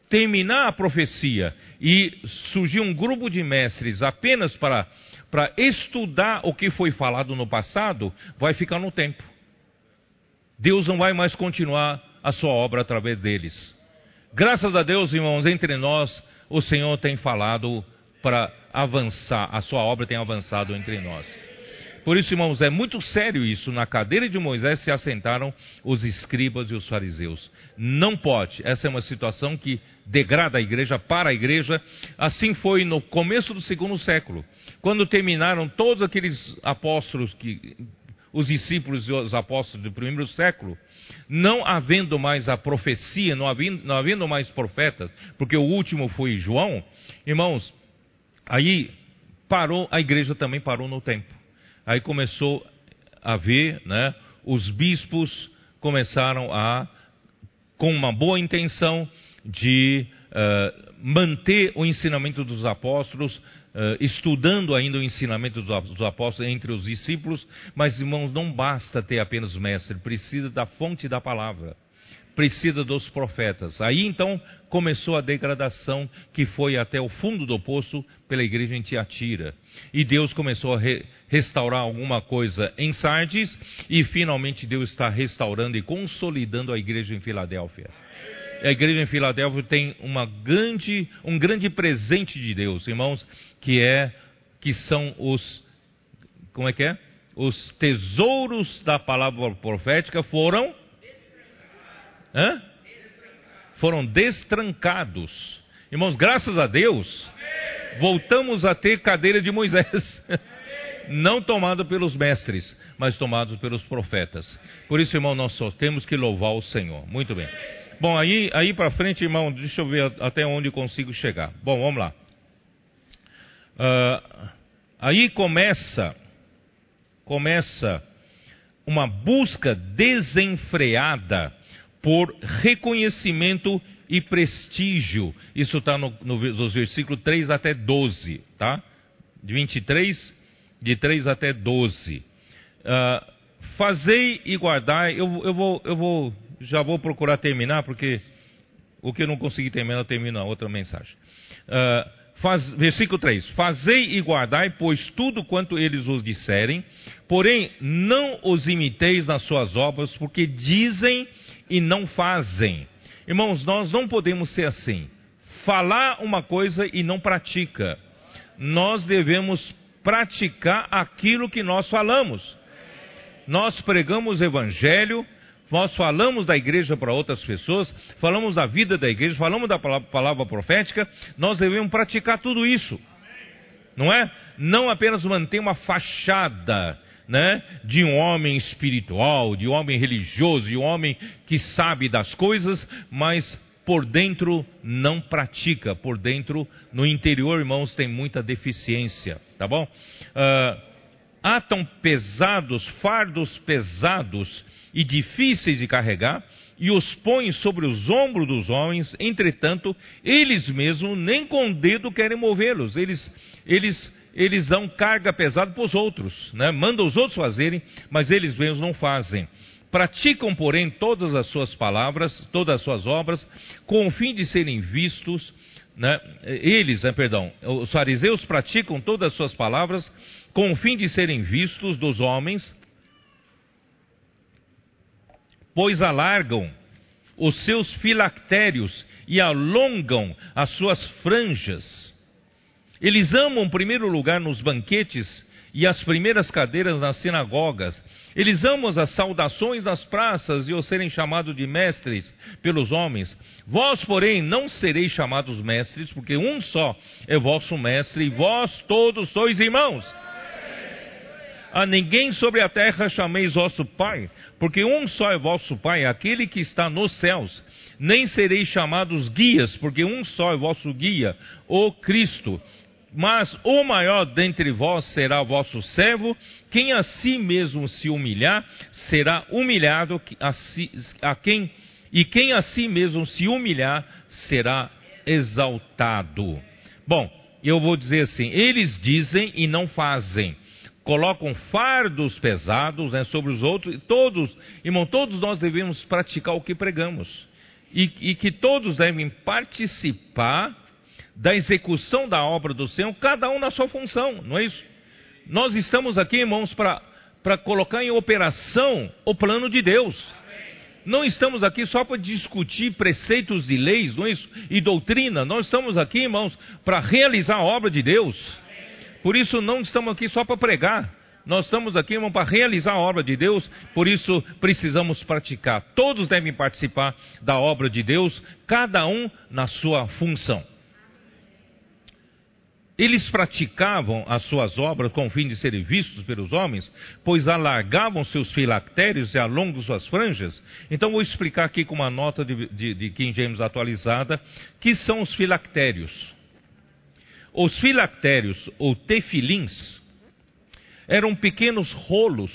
Speaker 1: terminar a profecia e surgir um grupo de mestres apenas para, para estudar o que foi falado no passado, vai ficar no tempo. Deus não vai mais continuar a sua obra através deles. Graças a Deus, irmãos, entre nós, o Senhor tem falado para avançar, a sua obra tem avançado entre nós. Por isso, irmãos, é muito sério isso. Na cadeira de Moisés se assentaram os escribas e os fariseus. Não pode. Essa é uma situação que degrada a igreja para a igreja. Assim foi no começo do segundo século, quando terminaram todos aqueles apóstolos que os discípulos e os apóstolos do primeiro século, não havendo mais a profecia, não havendo, não havendo mais profetas, porque o último foi João, irmãos, Aí parou, a igreja também parou no tempo. Aí começou a ver, né, os bispos começaram a com uma boa intenção de uh, manter o ensinamento dos apóstolos, uh, estudando ainda o ensinamento dos apóstolos entre os discípulos, mas irmãos, não basta ter apenas mestre, precisa da fonte da palavra precisa dos profetas. Aí então começou a degradação que foi até o fundo do poço pela igreja em Tiatira. E Deus começou a re restaurar alguma coisa em Sardes e finalmente Deus está restaurando e consolidando a igreja em Filadélfia. A igreja em Filadélfia tem uma grande, um grande presente de Deus, irmãos, que é que são os como é que é? Os tesouros da palavra profética foram Hã? Foram destrancados. Irmãos, graças a Deus, voltamos a ter cadeira de Moisés. Não tomado pelos mestres, mas tomado pelos profetas. Por isso, irmão, nós só temos que louvar o Senhor. Muito bem. Bom, aí, aí para frente, irmão, deixa eu ver até onde consigo chegar. Bom, vamos lá. Uh, aí começa, começa uma busca desenfreada por reconhecimento e prestígio. Isso está no, no, nos versículos 3 até 12, tá? De 23, de 3 até 12. Uh, ah, fazei e guardai, eu, eu, vou, eu vou, já vou procurar terminar, porque o que eu não consegui terminar, eu termino a outra mensagem. Uh, faz, versículo 3: Fazei e guardai, pois tudo quanto eles os disserem, porém não os imiteis nas suas obras, porque dizem e não fazem. Irmãos, nós não podemos ser assim. Falar uma coisa e não pratica. Nós devemos praticar aquilo que nós falamos. Nós pregamos evangelho, nós falamos da igreja para outras pessoas, falamos da vida da igreja, falamos da palavra profética, nós devemos praticar tudo isso. Não é? Não apenas manter uma fachada né, de um homem espiritual, de um homem religioso, de um homem que sabe das coisas, mas por dentro não pratica, por dentro, no interior, irmãos, tem muita deficiência, tá bom? Uh, há tão pesados, fardos pesados e difíceis de carregar, e os põe sobre os ombros dos homens, entretanto, eles mesmos nem com o dedo querem movê-los, eles, eles eles dão carga pesada para os outros, né? mandam os outros fazerem, mas eles mesmos não fazem. Praticam, porém, todas as suas palavras, todas as suas obras, com o fim de serem vistos, né? eles, né, perdão, os fariseus praticam todas as suas palavras, com o fim de serem vistos dos homens, pois alargam os seus filactérios e alongam as suas franjas eles amam primeiro lugar nos banquetes e as primeiras cadeiras nas sinagogas. Eles amam as saudações nas praças e o serem chamados de mestres pelos homens. Vós, porém, não sereis chamados mestres, porque um só é vosso mestre, e vós todos sois irmãos. A ninguém sobre a terra chameis vosso Pai, porque um só é vosso Pai, aquele que está nos céus. Nem sereis chamados guias, porque um só é vosso guia, o Cristo. Mas o maior dentre vós será vosso servo, quem a si mesmo se humilhar, será humilhado. A, si, a quem e quem a si mesmo se humilhar, será exaltado. Bom, eu vou dizer assim: eles dizem e não fazem, colocam fardos pesados né, sobre os outros, e todos, irmão, todos nós devemos praticar o que pregamos, e, e que todos devem participar da execução da obra do Senhor, cada um na sua função, não é isso? Nós estamos aqui, irmãos, para colocar em operação o plano de Deus. Não estamos aqui só para discutir preceitos de leis, não é isso? E doutrina. Nós estamos aqui, irmãos, para realizar a obra de Deus. Por isso não estamos aqui só para pregar. Nós estamos aqui, irmão, para realizar a obra de Deus, por isso precisamos praticar. Todos devem participar da obra de Deus, cada um na sua função. Eles praticavam as suas obras com o fim de serem vistos pelos homens, pois alargavam seus filactérios e alongam suas franjas. Então vou explicar aqui com uma nota de, de, de King James atualizada, que são os filactérios. Os filactérios, ou tefilins, eram pequenos rolos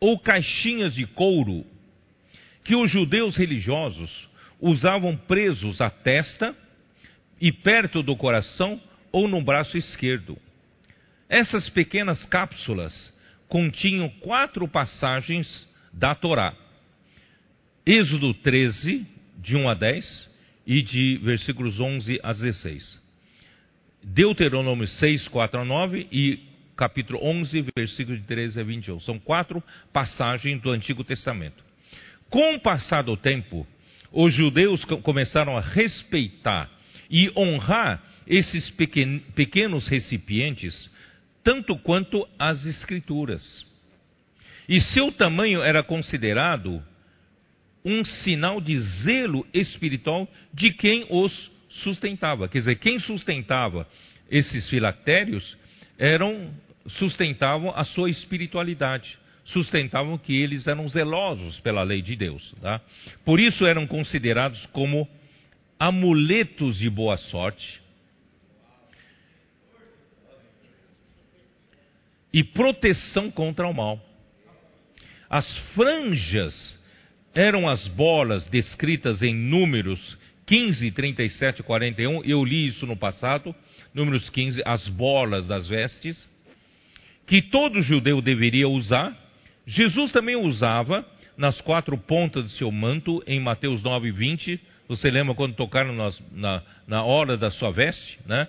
Speaker 1: ou caixinhas de couro que os judeus religiosos usavam presos à testa e perto do coração ou no braço esquerdo. Essas pequenas cápsulas continham quatro passagens da Torá. Êxodo 13, de 1 a 10, e de versículos 11 a 16. Deuteronômio 6, 4 a 9 e capítulo 11, versículos de 13 a 21. São quatro passagens do Antigo Testamento. Com o passar do tempo, os judeus começaram a respeitar e honrar esses pequenos recipientes, tanto quanto as escrituras. E seu tamanho era considerado um sinal de zelo espiritual de quem os sustentava. Quer dizer, quem sustentava esses filactérios eram sustentavam a sua espiritualidade, sustentavam que eles eram zelosos pela lei de Deus. Tá? Por isso eram considerados como amuletos de boa sorte e proteção contra o mal. As franjas eram as bolas descritas em Números 15, 37 41. Eu li isso no passado. Números 15, as bolas das vestes, que todo judeu deveria usar. Jesus também usava nas quatro pontas do seu manto, em Mateus 9, 20. Você lembra quando tocaram nas, na, na hora da sua veste? Né?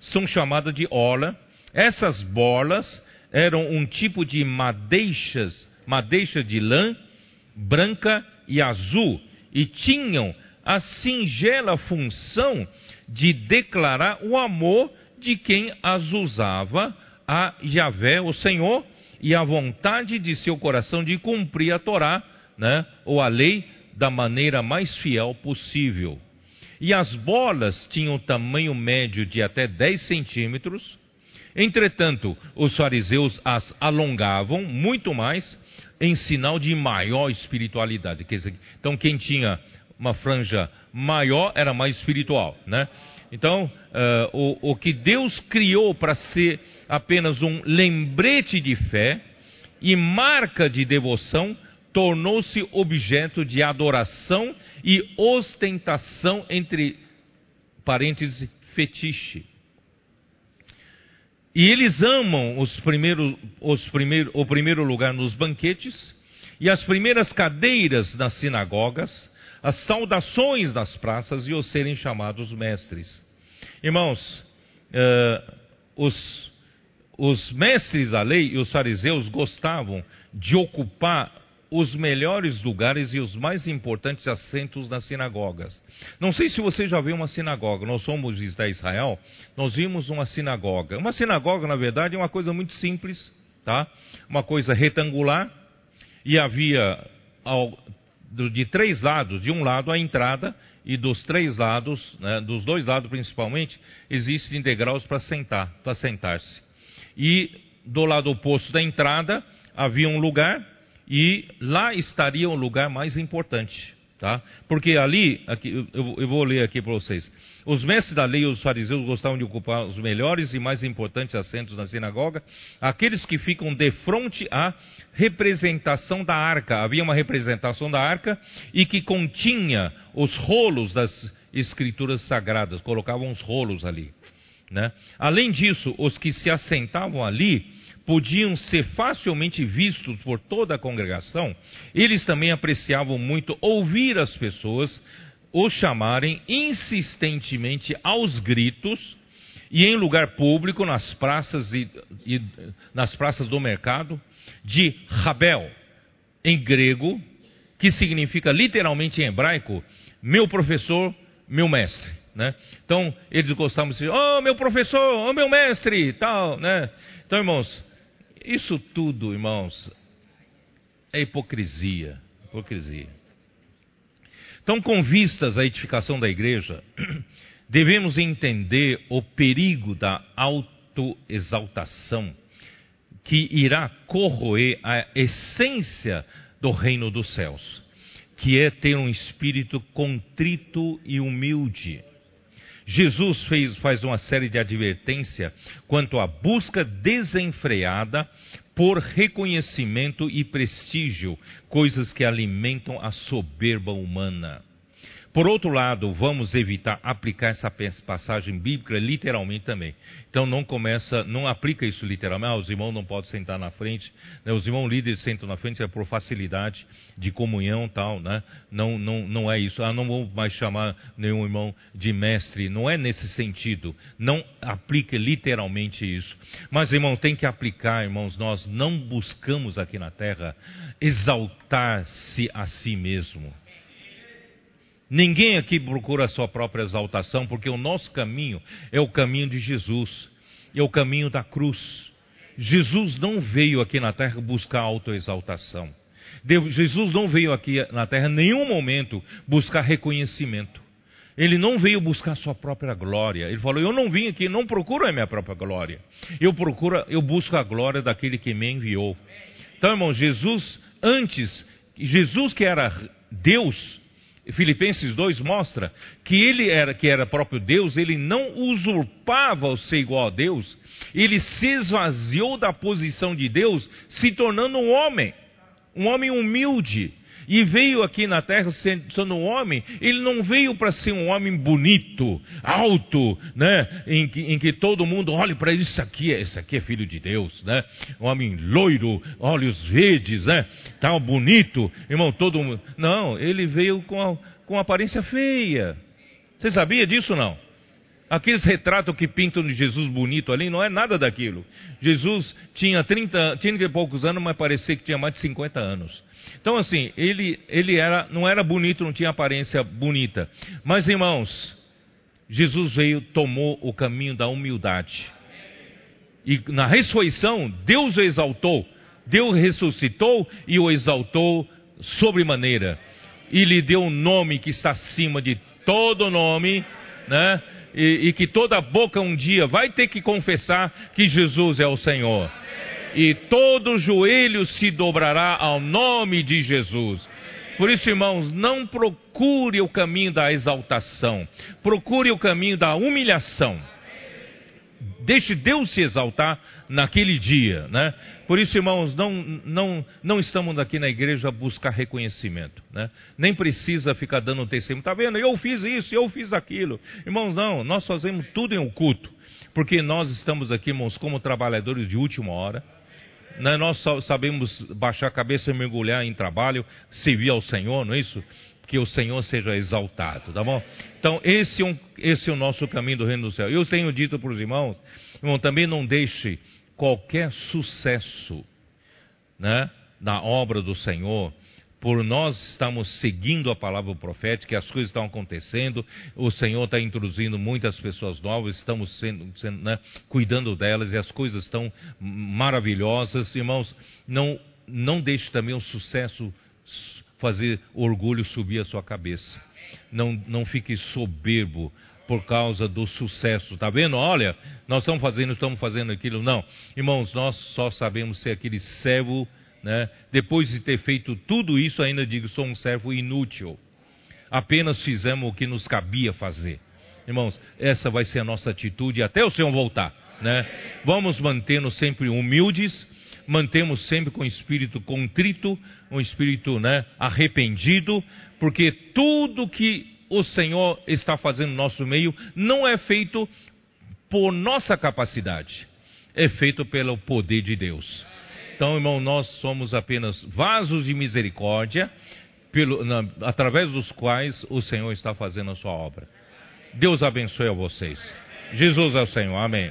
Speaker 1: São chamadas de ola. Essas bolas eram um tipo de madeixas, madeixa de lã branca e azul, e tinham a singela função de declarar o amor de quem as usava a Yahvé, o Senhor, e a vontade de seu coração de cumprir a Torá, né, ou a lei, da maneira mais fiel possível. E as bolas tinham tamanho médio de até 10 centímetros. Entretanto, os fariseus as alongavam muito mais em sinal de maior espiritualidade. Então, quem tinha uma franja maior era mais espiritual, né? Então, uh, o, o que Deus criou para ser apenas um lembrete de fé e marca de devoção, tornou-se objeto de adoração e ostentação entre parênteses fetiche. E eles amam os primeiros, os primeiro, o primeiro lugar nos banquetes e as primeiras cadeiras nas sinagogas, as saudações nas praças e os serem chamados mestres. Irmãos, uh, os, os mestres da lei e os fariseus gostavam de ocupar os melhores lugares e os mais importantes assentos nas sinagogas. Não sei se você já viu uma sinagoga, nós somos visitar Israel, nós vimos uma sinagoga. Uma sinagoga, na verdade, é uma coisa muito simples, tá? Uma coisa retangular, e havia ao, de três lados, de um lado a entrada, e dos três lados, né, dos dois lados principalmente, existem degraus para sentar, para sentar-se. E do lado oposto da entrada havia um lugar e lá estaria o lugar mais importante. Tá? Porque ali, aqui, eu, eu vou ler aqui para vocês. Os mestres da lei e os fariseus gostavam de ocupar os melhores e mais importantes assentos na sinagoga, aqueles que ficam de frente à representação da arca. Havia uma representação da arca e que continha os rolos das escrituras sagradas, colocavam os rolos ali. Né? Além disso, os que se assentavam ali podiam ser facilmente vistos por toda a congregação, eles também apreciavam muito ouvir as pessoas os chamarem insistentemente aos gritos e em lugar público, nas praças e, e nas praças do mercado, de Rabel, em grego, que significa literalmente em hebraico, meu professor, meu mestre. Né? Então, eles gostavam de dizer, oh, meu professor, oh, meu mestre, tal, né? Então, irmãos, isso tudo, irmãos, é hipocrisia. Hipocrisia. Então, com vistas à edificação da igreja, devemos entender o perigo da autoexaltação que irá corroer a essência do reino dos céus, que é ter um espírito contrito e humilde Jesus fez, faz uma série de advertência quanto à busca desenfreada por reconhecimento e prestígio, coisas que alimentam a soberba humana. Por outro lado, vamos evitar aplicar essa passagem bíblica literalmente também. Então não começa, não aplica isso literalmente. Ah, os irmãos não podem sentar na frente. Né? Os irmãos líderes sentam na frente é por facilidade de comunhão tal, né? Não, não, não é isso. Ah, não vou mais chamar nenhum irmão de mestre. Não é nesse sentido. Não aplica literalmente isso. Mas, irmão, tem que aplicar, irmãos. Nós não buscamos aqui na terra exaltar-se a si mesmo. Ninguém aqui procura a sua própria exaltação, porque o nosso caminho é o caminho de Jesus, é o caminho da cruz. Jesus não veio aqui na terra buscar autoexaltação. Jesus não veio aqui na terra em nenhum momento buscar reconhecimento. Ele não veio buscar sua própria glória. Ele falou: Eu não vim aqui, não procuro a minha própria glória. Eu procuro, eu busco a glória daquele que me enviou. Então, irmão, Jesus, antes, Jesus que era Deus, Filipenses 2 mostra que ele era que era próprio Deus, ele não usurpava o ser igual a Deus, ele se esvaziou da posição de Deus, se tornando um homem, um homem humilde, e veio aqui na terra sendo um homem, ele não veio para ser um homem bonito, alto, né? Em que, em que todo mundo olhe para isso aqui, esse aqui é filho de Deus, né? Um homem loiro, olhos verdes, né? Tal bonito, irmão, todo mundo. Não, ele veio com a, com aparência feia. Você sabia disso não? Aqueles retratos que pintam de Jesus bonito ali não é nada daquilo. Jesus tinha 30, 30 e poucos anos, mas parecia que tinha mais de 50 anos. Então, assim, ele, ele era, não era bonito, não tinha aparência bonita. Mas, irmãos, Jesus veio, tomou o caminho da humildade. E na ressurreição, Deus o exaltou. Deus ressuscitou e o exaltou sobremaneira. E lhe deu um nome que está acima de todo nome, né? E, e que toda boca um dia vai ter que confessar que Jesus é o Senhor e todo joelho se dobrará ao nome de Jesus. Por isso, irmãos, não procure o caminho da exaltação, procure o caminho da humilhação. Deixe Deus se exaltar naquele dia, né? Por isso, irmãos, não, não, não estamos aqui na igreja a buscar reconhecimento, né? Nem precisa ficar dando testemunho. Está vendo? Eu fiz isso, eu fiz aquilo. Irmãos, não, nós fazemos tudo em oculto. Porque nós estamos aqui, irmãos, como trabalhadores de última hora né? Nós sabemos baixar a cabeça e mergulhar em trabalho, servir ao Senhor, não é isso? Que o Senhor seja exaltado, tá bom? Então, esse é, um, esse é o nosso caminho do reino do céu. Eu tenho dito para os irmãos, irmão, também não deixe qualquer sucesso né, na obra do Senhor por nós estamos seguindo a palavra profética, as coisas estão acontecendo, o Senhor está introduzindo muitas pessoas novas, estamos sendo, sendo né, cuidando delas e as coisas estão maravilhosas. Irmãos, não, não deixe também o sucesso fazer orgulho subir a sua cabeça. Não, não fique soberbo por causa do sucesso. Tá vendo? Olha, nós estamos fazendo, estamos fazendo aquilo. Não, irmãos, nós só sabemos ser aquele servo né? Depois de ter feito tudo isso, ainda digo: sou um servo inútil. Apenas fizemos o que nos cabia fazer. Irmãos, essa vai ser a nossa atitude até o Senhor voltar. Né? Vamos mantendo sempre humildes, mantemos sempre com espírito contrito, um espírito né, arrependido, porque tudo que o Senhor está fazendo no nosso meio não é feito por nossa capacidade, é feito pelo poder de Deus. Então, irmão, nós somos apenas vasos de misericórdia, pelo, na, através dos quais o Senhor está fazendo a sua obra. Deus abençoe a vocês. Jesus é o Senhor. Amém.